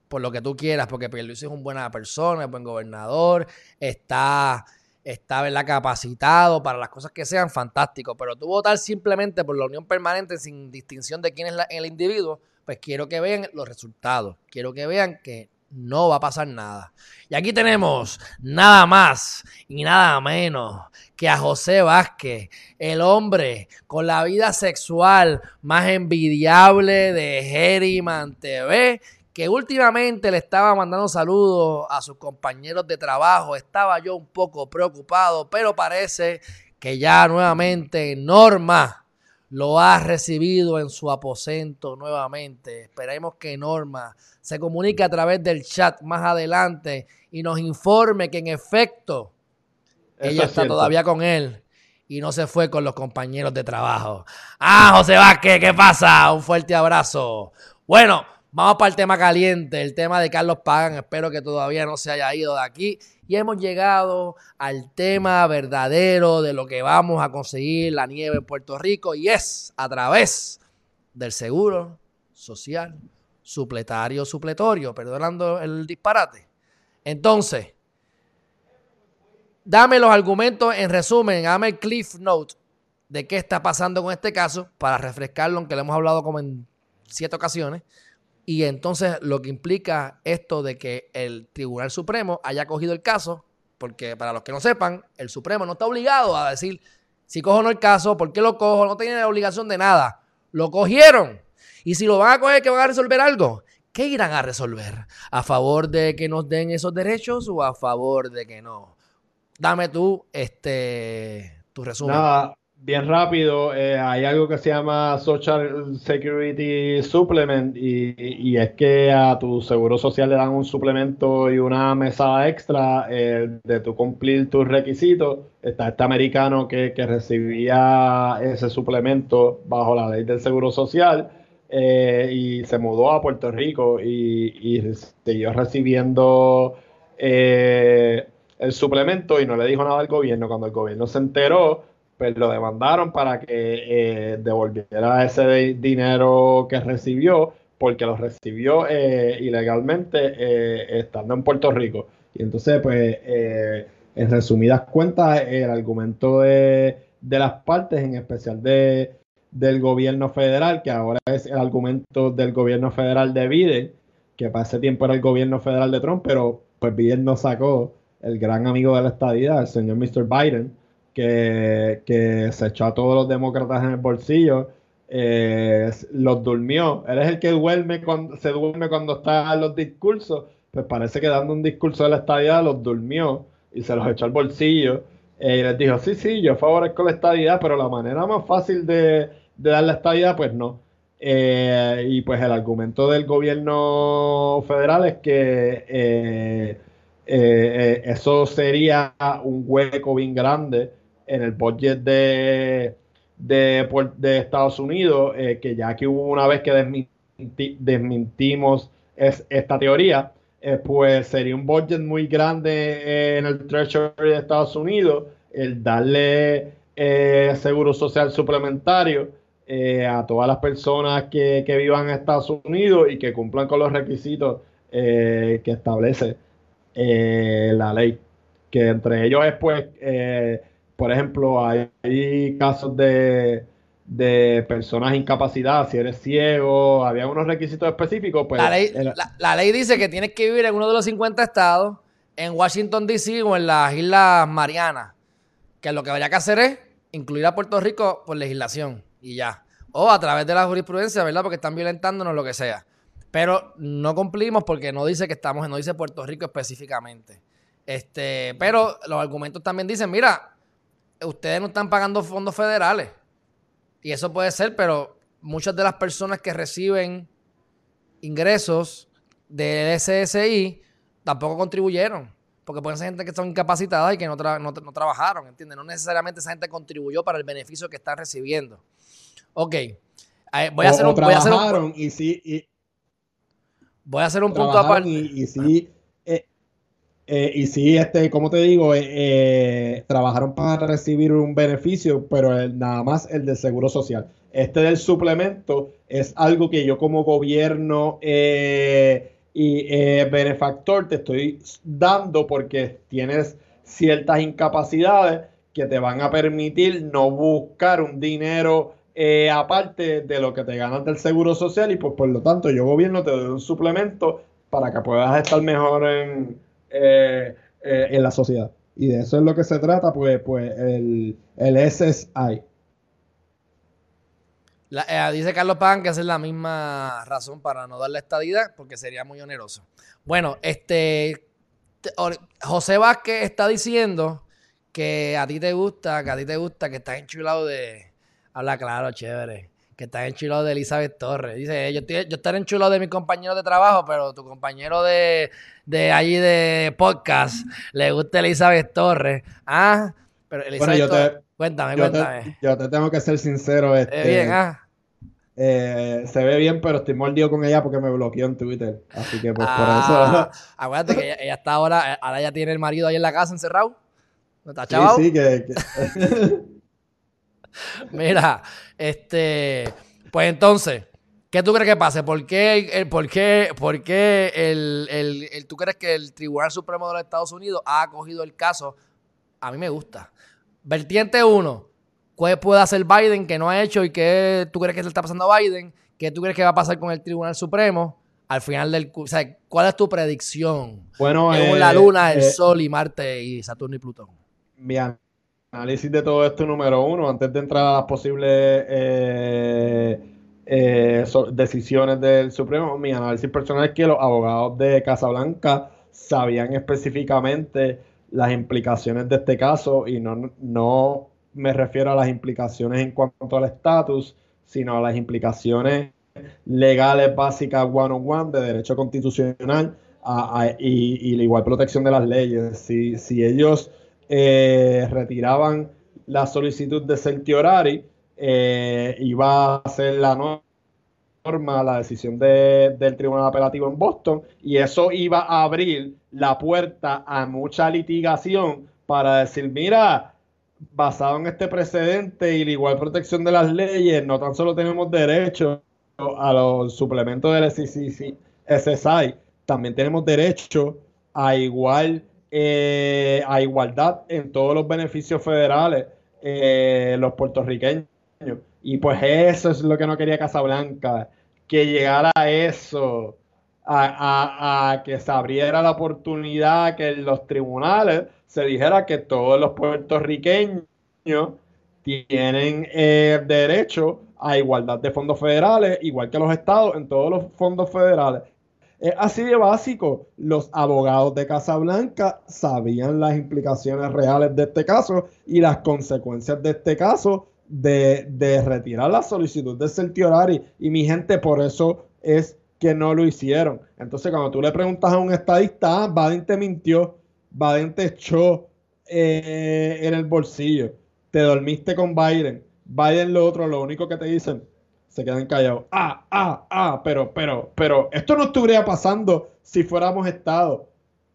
por lo que tú quieras, porque Pierluisi es un buena persona, es buen gobernador, está, está ¿verdad? capacitado para las cosas que sean, fantástico. Pero tú votar simplemente por la unión permanente sin distinción de quién es el individuo, pues quiero que vean los resultados. Quiero que vean que no va a pasar nada. Y aquí tenemos nada más y nada menos que a José Vázquez, el hombre con la vida sexual más envidiable de Geriman TV, que últimamente le estaba mandando saludos a sus compañeros de trabajo. Estaba yo un poco preocupado, pero parece que ya nuevamente Norma lo ha recibido en su aposento nuevamente. Esperemos que Norma se comunique a través del chat más adelante y nos informe que en efecto ella está todavía con él y no se fue con los compañeros de trabajo. Ah, José Vázquez, ¿qué pasa? Un fuerte abrazo. Bueno, vamos para el tema caliente, el tema de Carlos Pagan. Espero que todavía no se haya ido de aquí. Y hemos llegado al tema verdadero de lo que vamos a conseguir la nieve en Puerto Rico y es a través del seguro social supletario supletorio, perdonando el disparate. Entonces, dame los argumentos en resumen, dame el cliff note de qué está pasando con este caso para refrescarlo, aunque lo hemos hablado como en siete ocasiones. Y entonces lo que implica esto de que el Tribunal Supremo haya cogido el caso, porque para los que no sepan, el Supremo no está obligado a decir si cojo o no el caso, por qué lo cojo, no tiene obligación de nada. Lo cogieron. Y si lo van a coger, que van a resolver algo. ¿Qué irán a resolver? ¿A favor de que nos den esos derechos o a favor de que no? Dame tú este, tu resumen bien rápido, eh, hay algo que se llama Social Security Supplement y, es que a tu seguro social le dan un suplemento y una mesada extra eh, de tu cumplir tus requisitos. Está este americano que, recibía ese suplemento bajo la ley del seguro social eh, y se mudó a Puerto Rico y, y siguió recibiendo el suplemento y no le dijo nada al gobierno. Cuando el gobierno se enteró, pues lo demandaron para que eh, devolviera ese dinero que recibió, porque lo recibió eh, ilegalmente eh, estando en Puerto Rico. Y entonces, pues, en resumidas cuentas, el argumento de, las partes, en especial de, del gobierno federal, que ahora es el argumento del gobierno federal de Biden, que para ese tiempo era el gobierno federal de Trump, pero pues Biden no sacó el gran amigo de la estadía, el señor Mr. Biden, que, se echó a todos los demócratas en el bolsillo, eh, los durmió. Él es el que duerme cuando, se duerme cuando está los discursos. Pues parece que dando un discurso de la estadidad los durmió y se los echó al bolsillo. Eh, y les dijo, sí, sí, yo favorezco la estadidad, pero la manera más fácil de, dar la estadidad, pues no. Eh, y pues el argumento del gobierno federal es que eso sería un hueco bien grande en el budget de, de, Estados Unidos, eh, que ya que hubo una vez que desmintimos es, esta teoría, eh, pues sería un budget muy grande eh, en el Treasury de Estados Unidos, el darle seguro social suplementario a todas las personas que, que, vivan en Estados Unidos y que cumplan con los requisitos que establece la ley. Que entre ellos es, pues, por ejemplo, hay casos de de personas incapacitadas, si eres ciego, había unos requisitos específicos. Pues, la, ley, dice que tienes que vivir en uno de los 50 estados, en Washington, D.C. o en las Islas Marianas. Que lo que habría que hacer es incluir a Puerto Rico por legislación y ya. O a través de la jurisprudencia, ¿verdad? Porque están violentándonos lo que sea. Pero no cumplimos porque no dice que estamos, no dice Puerto Rico específicamente. Este, pero los argumentos también dicen, mira, ustedes no están pagando fondos federales. Y eso puede ser, pero muchas de las personas que reciben ingresos del SSI tampoco contribuyeron. Porque pueden ser gente que son incapacitadas y que no, trabajaron, ¿entiendes? No necesariamente esa gente contribuyó para el beneficio que están recibiendo. Ok. Voy a hacer un, voy a hacer un, y sí, voy a hacer un punto aparte. Y, y sí, eh, y sí, este, como te digo, eh, eh, trabajaron para recibir un beneficio, pero nada más el del seguro social. Este del suplemento es algo que yo como gobierno y benefactor te estoy dando porque tienes ciertas incapacidades que te van a permitir no buscar un dinero aparte de lo que te ganas del seguro social y pues por lo tanto yo gobierno te doy un suplemento para que puedas estar mejor en, eh, eh, en la sociedad. Y de eso es lo que se trata, pues, pues el, el SSI. Eh, dice Carlos Pan que esa es la misma razón para no darle estadidad, porque sería muy oneroso. Bueno, este José Vázquez está diciendo que a ti te gusta, que a ti te gusta, que estás enchulado de. Habla claro, chévere que está enchulado de Elizabeth Torres. Dice, yo, estoy, yo estaré enchulado de mi compañero de trabajo, pero tu compañero de, de allí de podcast le gusta Elizabeth Torres. Ah, pero Elizabeth bueno, yo cuéntame, cuéntame. yo te tengo que ser sincero. Este, bien, ah. Eh, se ve bien, pero estoy mordido con ella porque me bloqueó en Twitter. Así que pues por ah, eso. Acuérdate que ella, está ahora, ahora ya tiene el marido ahí en la casa encerrado. ¿No está Sí, sí, que... Mira, este, pues entonces, ¿qué tú crees que pase? ¿Por qué, el, por qué, por qué el, el, tú crees que el Tribunal Supremo de los Estados Unidos ha acogido el caso? A mí me gusta. Vertiente 1, ¿qué puede hacer Biden que no ha hecho y qué tú crees que se le está pasando a Biden? ¿Qué tú crees que va a pasar con el Tribunal Supremo? Al final del... O sea, ¿cuál es tu predicción? Bueno, Según la eh, Luna, el eh, Sol y Marte y Saturno y Plutón. Bien análisis de todo esto número uno, antes de entrar a las posibles eh, eh, decisiones del Supremo, mi análisis personal es que los abogados de Casablanca sabían específicamente las implicaciones de este caso y no, no me refiero a las implicaciones en cuanto al estatus, sino a las implicaciones legales básicas one on one de derecho constitucional y, y, la igual protección de las leyes. Si, si ellos eh, retiraban la solicitud de certiorari, eh, iba a ser la norma, la decisión del Tribunal Apelativo en Boston, y eso iba a abrir la puerta a mucha litigación para decir, mira, basado en este precedente y la igual protección de las leyes, no tan solo tenemos derecho a los suplementos del SSI, también tenemos derecho a igual eh, a igualdad en todos los beneficios federales eh, los puertorriqueños. Y pues eso es lo que no quería Casablanca, que llegara a eso, a, que se abriera la oportunidad que en los tribunales se dijera que todos los puertorriqueños tienen eh, derecho a igualdad de fondos federales, igual que los estados en todos los fondos federales. Es así de básico. Los abogados de Casablanca sabían las implicaciones reales de este caso y las consecuencias de este caso de, retirar la solicitud de certiorari. Y mi gente, por eso es que no lo hicieron. Entonces, cuando tú le preguntas a un estadista, ah, Baden te mintió, Baden te echó eh, en el bolsillo, te dormiste con Biden. Biden lo otro, lo único que te dicen, se quedan callados. Ah, ah, ah, pero, pero, pero, esto no estuviera pasando si fuéramos Estado.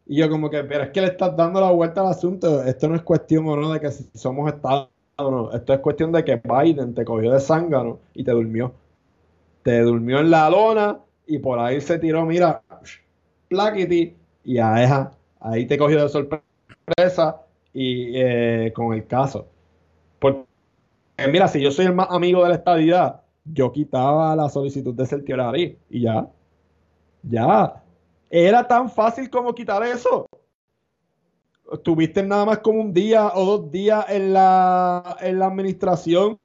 Y yo como que, pero es que le estás dando la vuelta al asunto. Esto no es cuestión o no de que si somos Estado o no. Esto es cuestión de que Biden te cogió de zángano y te durmió. Te durmió en la lona y por ahí se tiró, mira, plaquiti, y a ahí te cogió de sorpresa y eh, con el caso. Porque, mira, si yo soy el más amigo de la estadidad, yo quitaba la solicitud de certiorari y ya. Ya. Era tan fácil como quitar eso. Tuviste nada más como un día o dos días en la, en la administración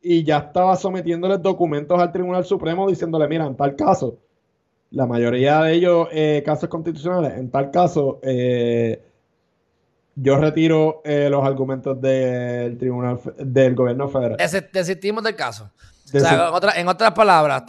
y ya estaba sometiéndole documentos al Tribunal Supremo diciéndole, mira, en tal caso, la mayoría de ellos eh, casos constitucionales, en tal caso, eh, yo retiro eh, los argumentos del Tribunal del Gobierno Federal. Desistimos del caso. En, otras palabras,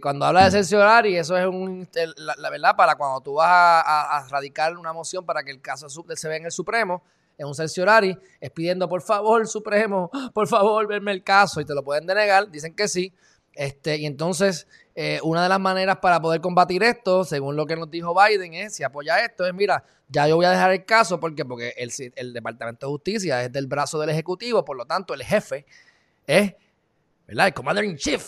cuando habla de cerciorar, y eso es un, la, verdad, para cuando tú vas a, radicar una moción para que el caso se vea en el Supremo, es un cerciorari, es pidiendo por favor, Supremo, por favor, verme el caso y te lo pueden denegar, dicen que sí. Este, y entonces, eh, una de las maneras para poder combatir esto, según lo que nos dijo Biden, es si apoya esto, es mira, ya yo voy a dejar el caso, porque Porque el, el Departamento de Justicia es del brazo del Ejecutivo, por lo tanto, el jefe es, ¿verdad? El Commander in Chief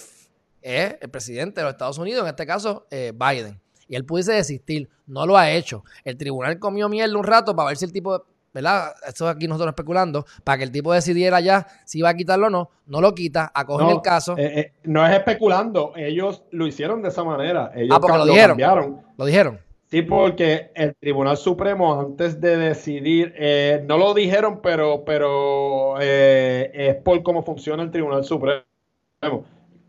es el presidente de los Estados Unidos, en este caso, eh, Biden. Y él pudiese desistir, no lo ha hecho. El tribunal comió mierda un rato para ver si el tipo ¿verdad? Esto aquí nosotros especulando, para que el tipo decidiera ya si iba a quitarlo o no, no lo quita, acogen el caso. Eh, eh, no es especulando, ellos lo hicieron de esa manera. Ellos ah, porque lo, dijeron. Lo dijeron. Sí, porque el Tribunal Supremo antes de decidir, eh, no lo dijeron, pero, pero es por cómo funciona el Tribunal Supremo.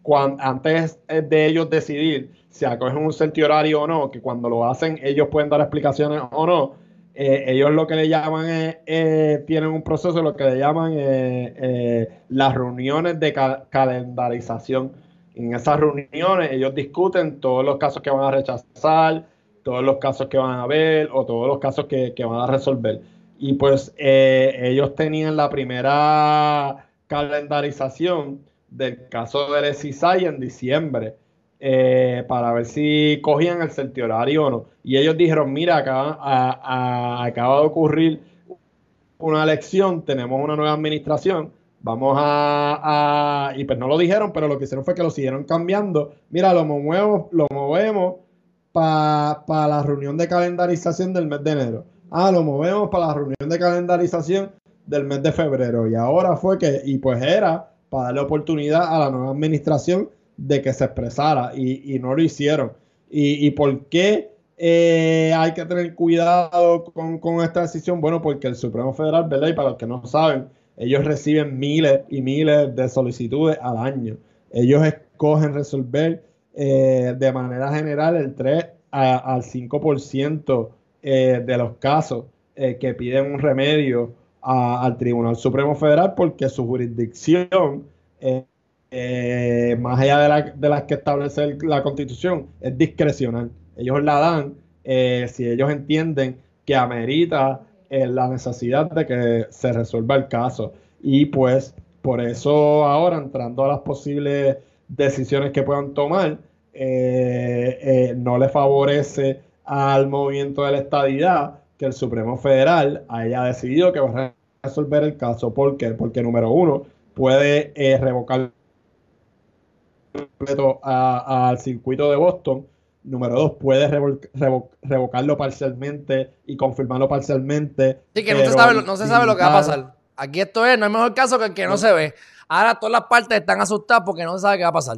Cuando, antes de ellos decidir si acogen un horario o no, que cuando lo hacen ellos pueden dar explicaciones o no, eh, ellos lo que le llaman es, eh, tienen un proceso, lo que le llaman eh, las reuniones de calendarización. En esas reuniones ellos discuten todos los casos que van a rechazar, todos los casos que van a ver o todos los casos que van a resolver. Y pues ellos tenían la primera calendarización del caso del SISAI en diciembre. Eh, para ver si cogían el certiorario o no. Y ellos dijeron, mira, acaba, acaba de ocurrir una elección, tenemos una nueva administración, vamos a, Y pues no lo dijeron, pero lo que hicieron fue que lo siguieron cambiando. Mira, lo movemos, lo movemos para la reunión de calendarización del mes de enero. Ah, lo movemos para la reunión de calendarización del mes de febrero. Y ahora fue que, y pues era para darle oportunidad a la nueva administración de que se expresara y, no lo hicieron. ¿Y, por qué eh, hay que tener cuidado con, esta decisión? Bueno, porque el Supremo Federal, ¿verdad? Y para los que no saben, ellos reciben miles y miles de solicitudes al año. Ellos escogen resolver eh, de manera general el 3 al 5% eh, de los casos que piden un remedio al Tribunal Supremo Federal porque su jurisdicción eh, más allá de, las que establece la constitución, es discrecional. Ellos la dan eh, si ellos entienden que amerita eh, la necesidad de que se resuelva el caso. Y pues por eso ahora, entrando a las posibles decisiones que puedan tomar, no le favorece al movimiento de la estadidad que el Supremo Federal haya decidido que va a resolver el caso. ¿Por qué? Porque número uno, puede revocar completo al circuito de Boston. Número dos, puedes revocarlo parcialmente y confirmarlo parcialmente. Sí, que no se, sabe, no se sabe lo que va a pasar. Aquí esto es, no es mejor caso que el que no, se ve. Ahora todas las partes están asustadas porque no se sabe qué va a pasar.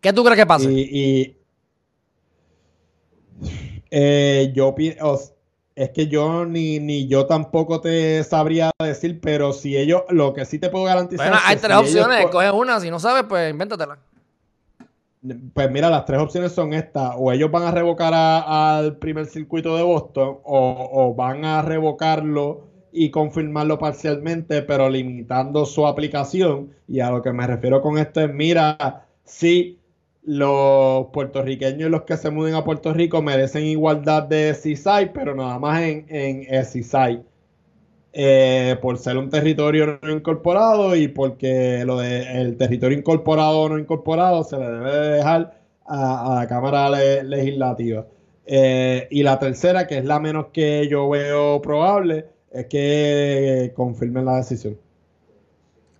¿Qué tú crees que pasa? Y, eh, yo pienso es que yo ni, ni yo tampoco te sabría decir, pero si ellos, lo que sí te puedo garantizar. Bueno, hay tres opciones, coge una, si no sabes, pues invéntatela. Pues mira, las tres opciones son estas: o ellos van a revocar al primer circuito de Boston, o, o, van a revocarlo y confirmarlo parcialmente, pero limitando su aplicación. Y a lo que me refiero con esto es: mira, sí los puertorriqueños y los que se muden a Puerto Rico merecen igualdad de CISAI, pero nada más en, en CISAI. Eh, por ser un territorio no incorporado y porque lo de el territorio incorporado o no incorporado se le debe de dejar a, la Cámara Legislativa. Eh, y la tercera, que es la menos que yo veo probable, es que confirmen la decisión.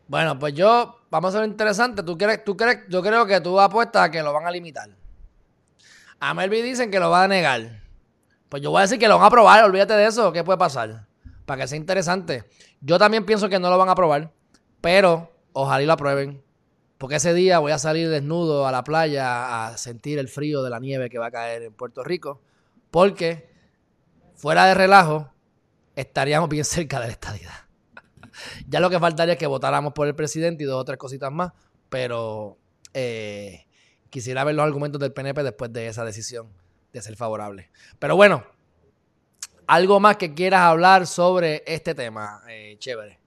Bueno, pues yo vamos a ver interesante. ¿Tú tú yo creo que tú apuestas a que lo van a limitar. A Melvin dicen que lo va a negar. Pues yo voy a decir que lo van a aprobar, olvídate de eso, ¿qué puede pasar? Para que sea interesante. Yo también pienso que no lo van a aprobar, pero ojalá lo aprueben. Porque ese día voy a salir desnudo a la playa a sentir el frío de la nieve que va a caer en Puerto Rico. Porque, fuera de relajo, estaríamos bien cerca de la. Ya lo que faltaría es que votáramos por el presidente y dos o tres cositas más. Pero eh, quisiera ver los argumentos del PNP después de esa decisión de ser favorable. Pero bueno, algo más que quieras hablar sobre este tema, eh, chévere.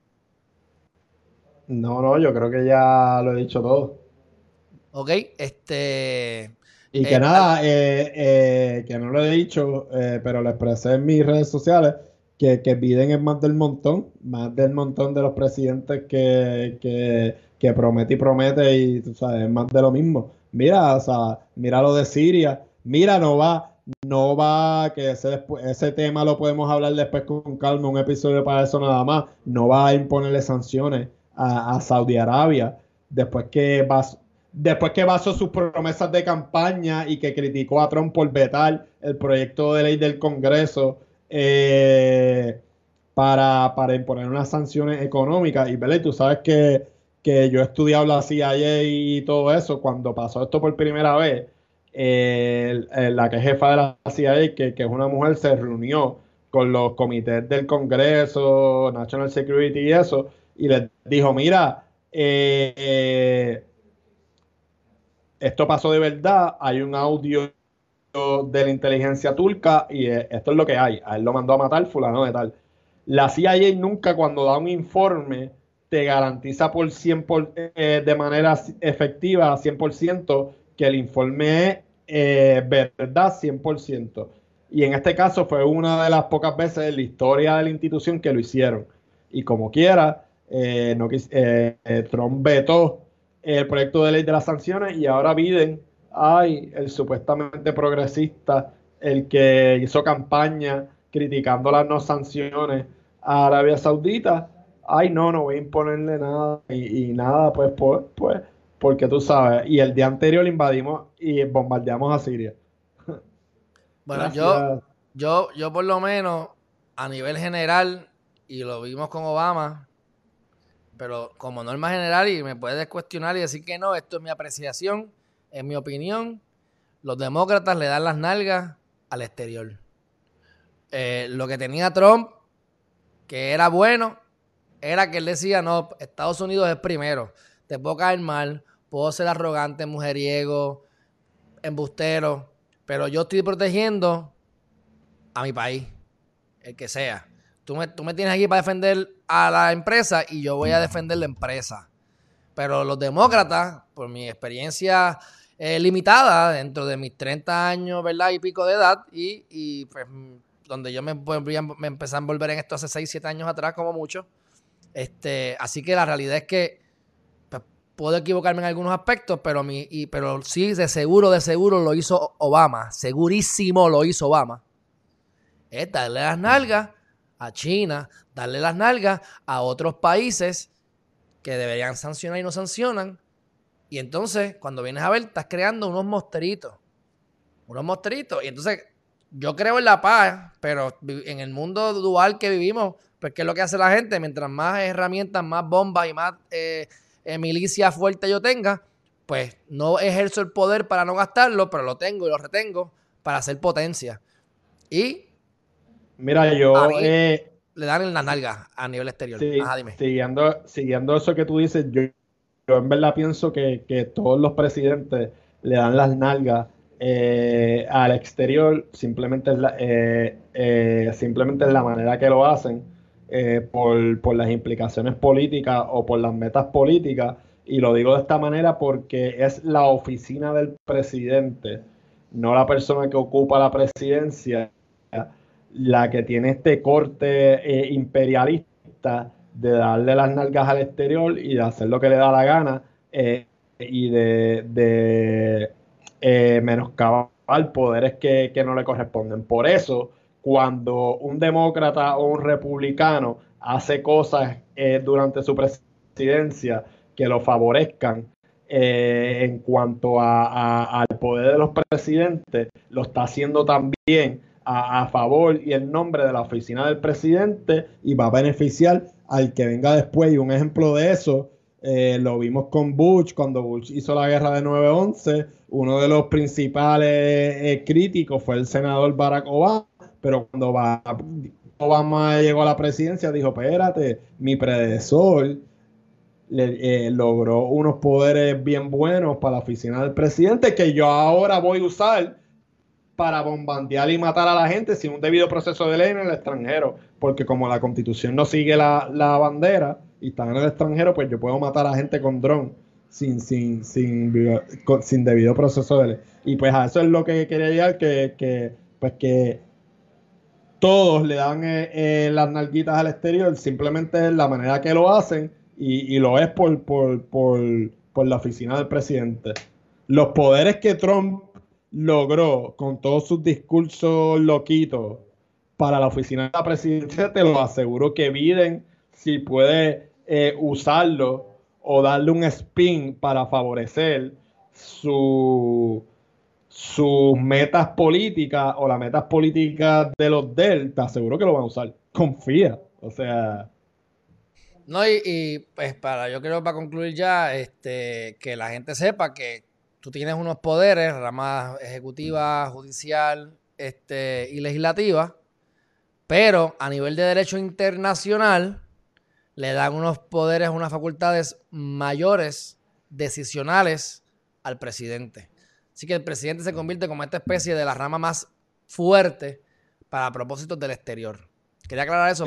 No, no, yo creo que ya lo he dicho todo. Ok, este... Y que eh, nada, eh, que no lo he dicho, pero lo expresé en mis redes sociales, que, que Biden es más del montón, más del montón de los presidentes que, que, promete y promete y, tú sabes, es más de lo mismo. Mira, o sea, mira lo de Siria, mira, no va, no va, que ese, ese tema lo podemos hablar después con calma, un episodio para eso nada más, no va a imponerle sanciones a, Saudi Arabia después que basó, después que basó sus promesas de campaña y que criticó a Trump por vetar el proyecto de ley del Congreso eh, para, imponer unas sanciones económicas. Y ¿vale? tú sabes que, que yo he estudiado la CIA y todo eso, cuando pasó esto por primera vez, la que es jefa de la CIA, que, que, es una mujer, se reunió con los comités del Congreso, National Security y eso, y les dijo, mira, eh, esto pasó de verdad, hay un audio de la inteligencia turca y eh, esto es lo que hay. A él lo mandó a matar fulano de tal. La CIA nunca cuando da un informe te garantiza por 100 eh, de manera efectiva, 100%, que el informe es verdad 100%. Y en este caso fue una de las pocas veces en la historia de la institución que lo hicieron. Y como quiera, eh, no, eh, eh, Trump vetó el proyecto de ley de las sanciones y ahora Biden, ay, el supuestamente progresista, el que hizo campaña criticando las no sanciones a Arabia Saudita, ay, no, no voy a imponerle nada y, nada, pues, pues, pues, porque tú sabes, y el día anterior invadimos y bombardeamos a Siria. Bueno, yo, yo, yo por lo menos a nivel general, y lo vimos con Obama, pero como norma general, y me puedes cuestionar y decir que no, esto es mi apreciación, en mi opinión, los demócratas le dan las nalgas al exterior. Eh, lo que tenía Trump, que era bueno, era que él decía, no, Estados Unidos es primero, te puedo caer mal, puedo ser arrogante, mujeriego, embustero, pero yo estoy protegiendo a mi país, el que sea. Tú me, tú me tienes aquí para defender a la empresa y yo voy a defender la empresa. Pero los demócratas, por mi experiencia eh, limitada dentro de mis 30 años, ¿verdad? Y pico de edad, y, pues, donde yo me, me empecé a envolver en esto hace 6, 7 años atrás, como mucho. Este, así que la realidad es que pues, puedo equivocarme en algunos aspectos, pero, mi, y, pero sí, de seguro, de seguro lo hizo Obama. Segurísimo lo hizo Obama. Es darle las nalgas a China, darle las nalgas a otros países que deberían sancionar y no sancionan. Y entonces, cuando vienes a ver, estás creando unos mosteritos. Unos mosteritos. Y entonces, yo creo en la paz, pero en el mundo dual que vivimos, pues, ¿qué es lo que hace la gente? Mientras más herramientas, más bombas y más eh, eh, milicia fuerte yo tenga, pues no ejerzo el poder para no gastarlo, pero lo tengo y lo retengo para hacer potencia. Y Mira, yo. Eh, le dan en la nalga a nivel exterior. Siguiendo, siguiendo eso que tú dices, yo, yo en verdad pienso que, todos los presidentes le dan las nalgas eh, al exterior, simplemente es, la, eh, simplemente es la manera que lo hacen, por, las implicaciones políticas o por las metas políticas. Y lo digo de esta manera porque es la oficina del presidente, no la persona que ocupa la presidencia la que tiene este corte eh, imperialista de darle las nalgas al exterior y de hacer lo que le da la gana eh, y de, de eh, menoscabar poderes que, que no le corresponden. Por eso, cuando un demócrata o un republicano hace cosas durante su presidencia que lo favorezcan, eh, en cuanto al poder de los presidentes, lo está haciendo también a, favor y en nombre de la oficina del presidente y va a beneficiar al que venga después. Y un ejemplo de eso eh, lo vimos con Bush, cuando Bush hizo la guerra de 9-11, uno de los principales eh, críticos fue el senador Barack Obama, pero cuando Obama llegó a la presidencia dijo, espérate, mi predecesor eh, logró unos poderes bien buenos para la oficina del presidente que yo ahora voy a usar para bombardear y matar a la gente sin un debido proceso de ley en el extranjero. Porque como la constitución no sigue la, bandera y están en el extranjero, pues yo puedo matar a gente con dron sin, sin, sin, sin debido proceso de ley. Y pues a eso es lo que quería llegar, que, que pues que todos le dan eh, eh, las nalguitas al exterior, simplemente es la manera que lo hacen y, lo es por, por, la oficina del presidente. Los poderes que Trump logró con todos sus discursos loquitos para la oficina de la presidencia, te lo aseguro que Biden, si puede eh, usarlo o darle un spin para favorecer su, sus metas políticas o las metas políticas de los del, te aseguro que lo van a usar. Confía. O sea, no, y, pues para, yo creo para concluir ya, este, que la gente sepa que tú tienes unos poderes, rama ejecutiva, judicial, este, y legislativa, pero a nivel de derecho internacional le dan unos poderes, unas facultades mayores, decisionales al presidente. Así que el presidente se convierte como esta especie de la rama más fuerte para propósitos del exterior. Quería aclarar eso.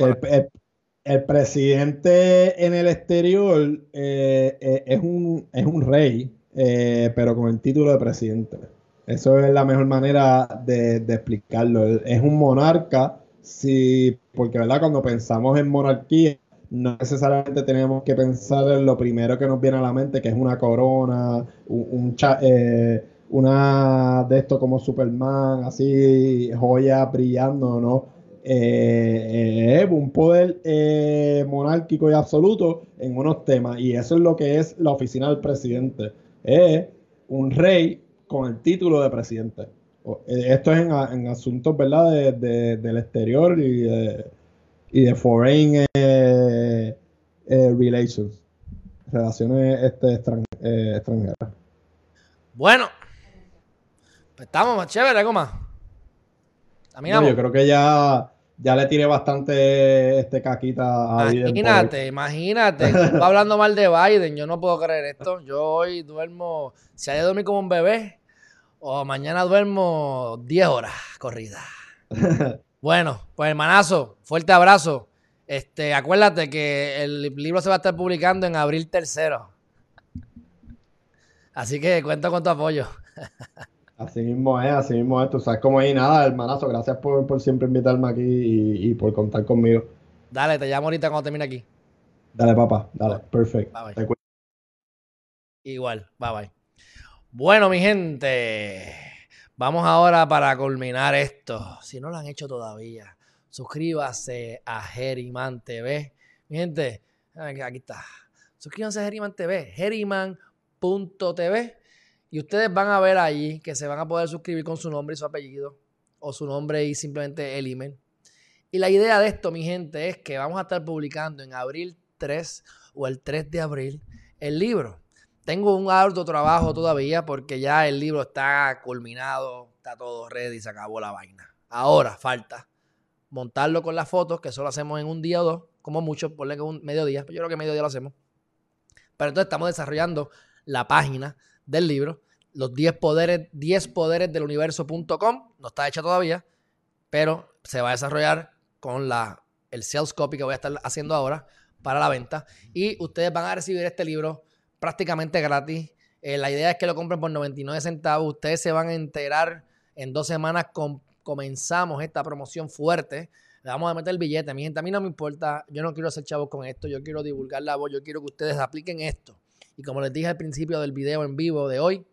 El presidente en el exterior eh, eh, es, un, es un rey, eh, pero con el título de presidente. Eso es la mejor manera de, explicarlo. Es un monarca, sí, porque ¿verdad? cuando pensamos en monarquía, no necesariamente tenemos que pensar en lo primero que nos viene a la mente, que es una corona, un, una de esto como Superman, así, joya brillando, ¿no? Eh, eh, un poder eh, monárquico y absoluto en unos temas. Y eso es lo que es la oficina del presidente. Es un rey con el título de presidente. Esto es en, asuntos ¿verdad? De, del exterior y de, y de foreign relations, relaciones este, extranjeras. Bueno, pues estamos más chévere, algo más. yo creo que ya ya le tiré bastante este caquita a Biden. Imagínate, imagínate. Va hablando mal de Biden. Yo no puedo creer esto. Yo hoy duermo, si hay de dormir como un bebé, o mañana duermo 10 horas corrida. bueno, pues hermanazo, fuerte abrazo. Este, acuérdate que el libro se va a estar publicando en abril tercero. Así que cuento con tu apoyo. Así mismo es, así mismo es. Tú sabes cómo es nada, hermanazo. Gracias por, siempre invitarme aquí y, por contar conmigo. Dale, te llamo ahorita cuando termine aquí. Dale, papá. Dale, perfecto. Igual, bye bye. Bueno, mi gente, vamos ahora para culminar esto. Si no lo han hecho todavía, suscríbase a Geriman TV. Mi gente, aquí está. Suscríbanse a Geriman TV, geriman.tv y ustedes van a ver allí que se van a poder suscribir con su nombre y su apellido, o su nombre y simplemente el email. Y la idea de esto, mi gente, es que vamos a estar publicando en abril 3 o el 3 de abril el libro. Tengo un arduo trabajo todavía porque ya el libro está culminado, está todo ready, se acabó la vaina. Ahora falta montarlo con las fotos, que solo hacemos en un día o dos, como mucho, ponle que un mediodía, pero yo creo que medio día lo hacemos. Pero entonces estamos desarrollando la página del libro los 10 poderes, 10 poderes del universo.com. No está hecha todavía, pero se va a desarrollar con la, el sales copy que voy a estar haciendo ahora para la venta. Y ustedes van a recibir este libro prácticamente gratis. Eh, la idea es que lo compren por 99 centavos. Ustedes se van a enterar en dos semanas. comenzamos esta promoción fuerte. Le vamos a meter el billete. Mi gente, a mí no me importa. Yo no quiero hacer chavos con esto. Yo quiero divulgar la voz. Yo quiero que ustedes apliquen esto. Y como les dije al principio del video en vivo de hoy,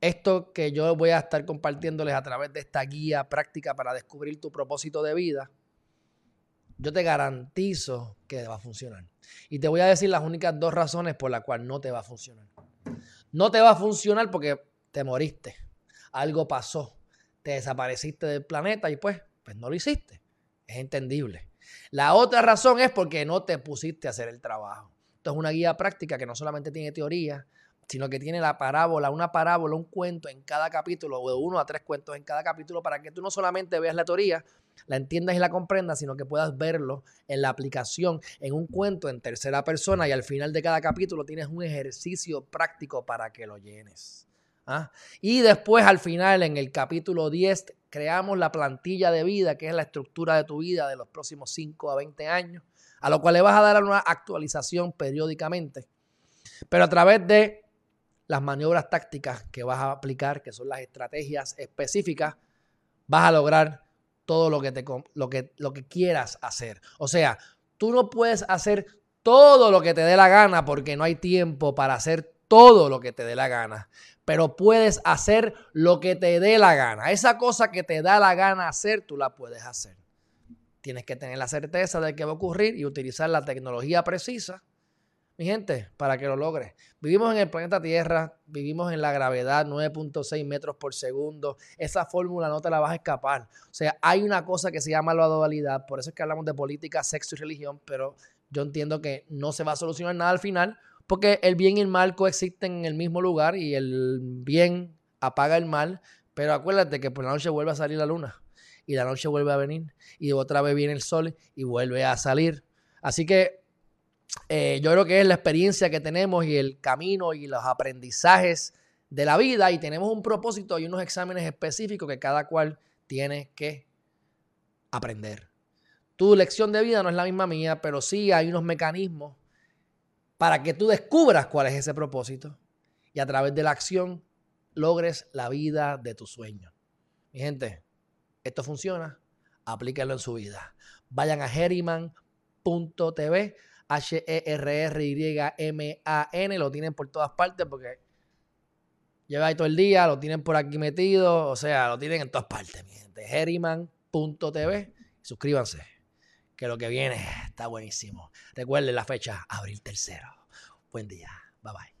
esto que yo voy a estar compartiéndoles a través de esta guía práctica para descubrir tu propósito de vida, yo te garantizo que va a funcionar. Y te voy a decir las únicas dos razones por las cuales no te va a funcionar. No te va a funcionar porque te moriste. Algo pasó. Te desapareciste del planeta y pues, pues no lo hiciste. Es entendible. La otra razón es porque no te pusiste a hacer el trabajo. Esto es una guía práctica que no solamente tiene teoría, sino que tiene la parábola, una parábola, un cuento en cada capítulo, o de uno a tres cuentos en cada capítulo, para que tú no solamente veas la teoría, la entiendas y la comprendas, sino que puedas verlo en la aplicación, en un cuento en tercera persona, y al final de cada capítulo tienes un ejercicio práctico para que lo llenes. ¿ah? Y después, al final, en el capítulo 10, creamos la plantilla de vida, que es la estructura de tu vida de los próximos 5 a 20 años, a lo cual le vas a dar una actualización periódicamente. Pero a través de las maniobras tácticas que vas a aplicar, que son las estrategias específicas, vas a lograr todo lo que, te, lo que, lo que quieras hacer. O sea, tú no puedes hacer todo lo que te dé la gana porque no hay tiempo para hacer todo lo que te dé la gana, pero puedes hacer lo que te dé la gana. Esa cosa que te da la gana hacer, tú la puedes hacer. Tienes que tener la certeza de que va a ocurrir y utilizar la tecnología precisa mi gente, para que lo logres. Vivimos en el planeta Tierra, vivimos en la gravedad 9.6 metros por segundo. Esa fórmula no te la vas a escapar. O sea, hay una cosa que se llama la dualidad, por eso es que hablamos de política, sexo y religión, pero yo entiendo que no se va a solucionar nada al final, porque el bien y el mal coexisten en el mismo lugar y el bien apaga el mal, pero acuérdate que por la noche vuelve a salir la luna y la noche vuelve a venir y otra vez viene el sol y vuelve a salir. Así que eh, yo creo que es la experiencia que tenemos y el camino y los aprendizajes de la vida y tenemos un propósito y unos exámenes específicos que cada cual tiene que aprender. Tu lección de vida no es la misma mía, pero sí hay unos mecanismos para que tú descubras cuál es ese propósito y a través de la acción logres la vida de tu sueño. Mi gente, esto funciona, aplíquenlo en su vida. Vayan a Heriman.tv H-E-R-R-Y-M-A-N, lo tienen por todas partes porque lleva ahí todo el día, lo tienen por aquí metido, o sea, lo tienen en todas partes, mi gente. Herriman.tv, suscríbanse, que lo que viene está buenísimo. Recuerden la fecha, abril tercero. Buen día, bye bye.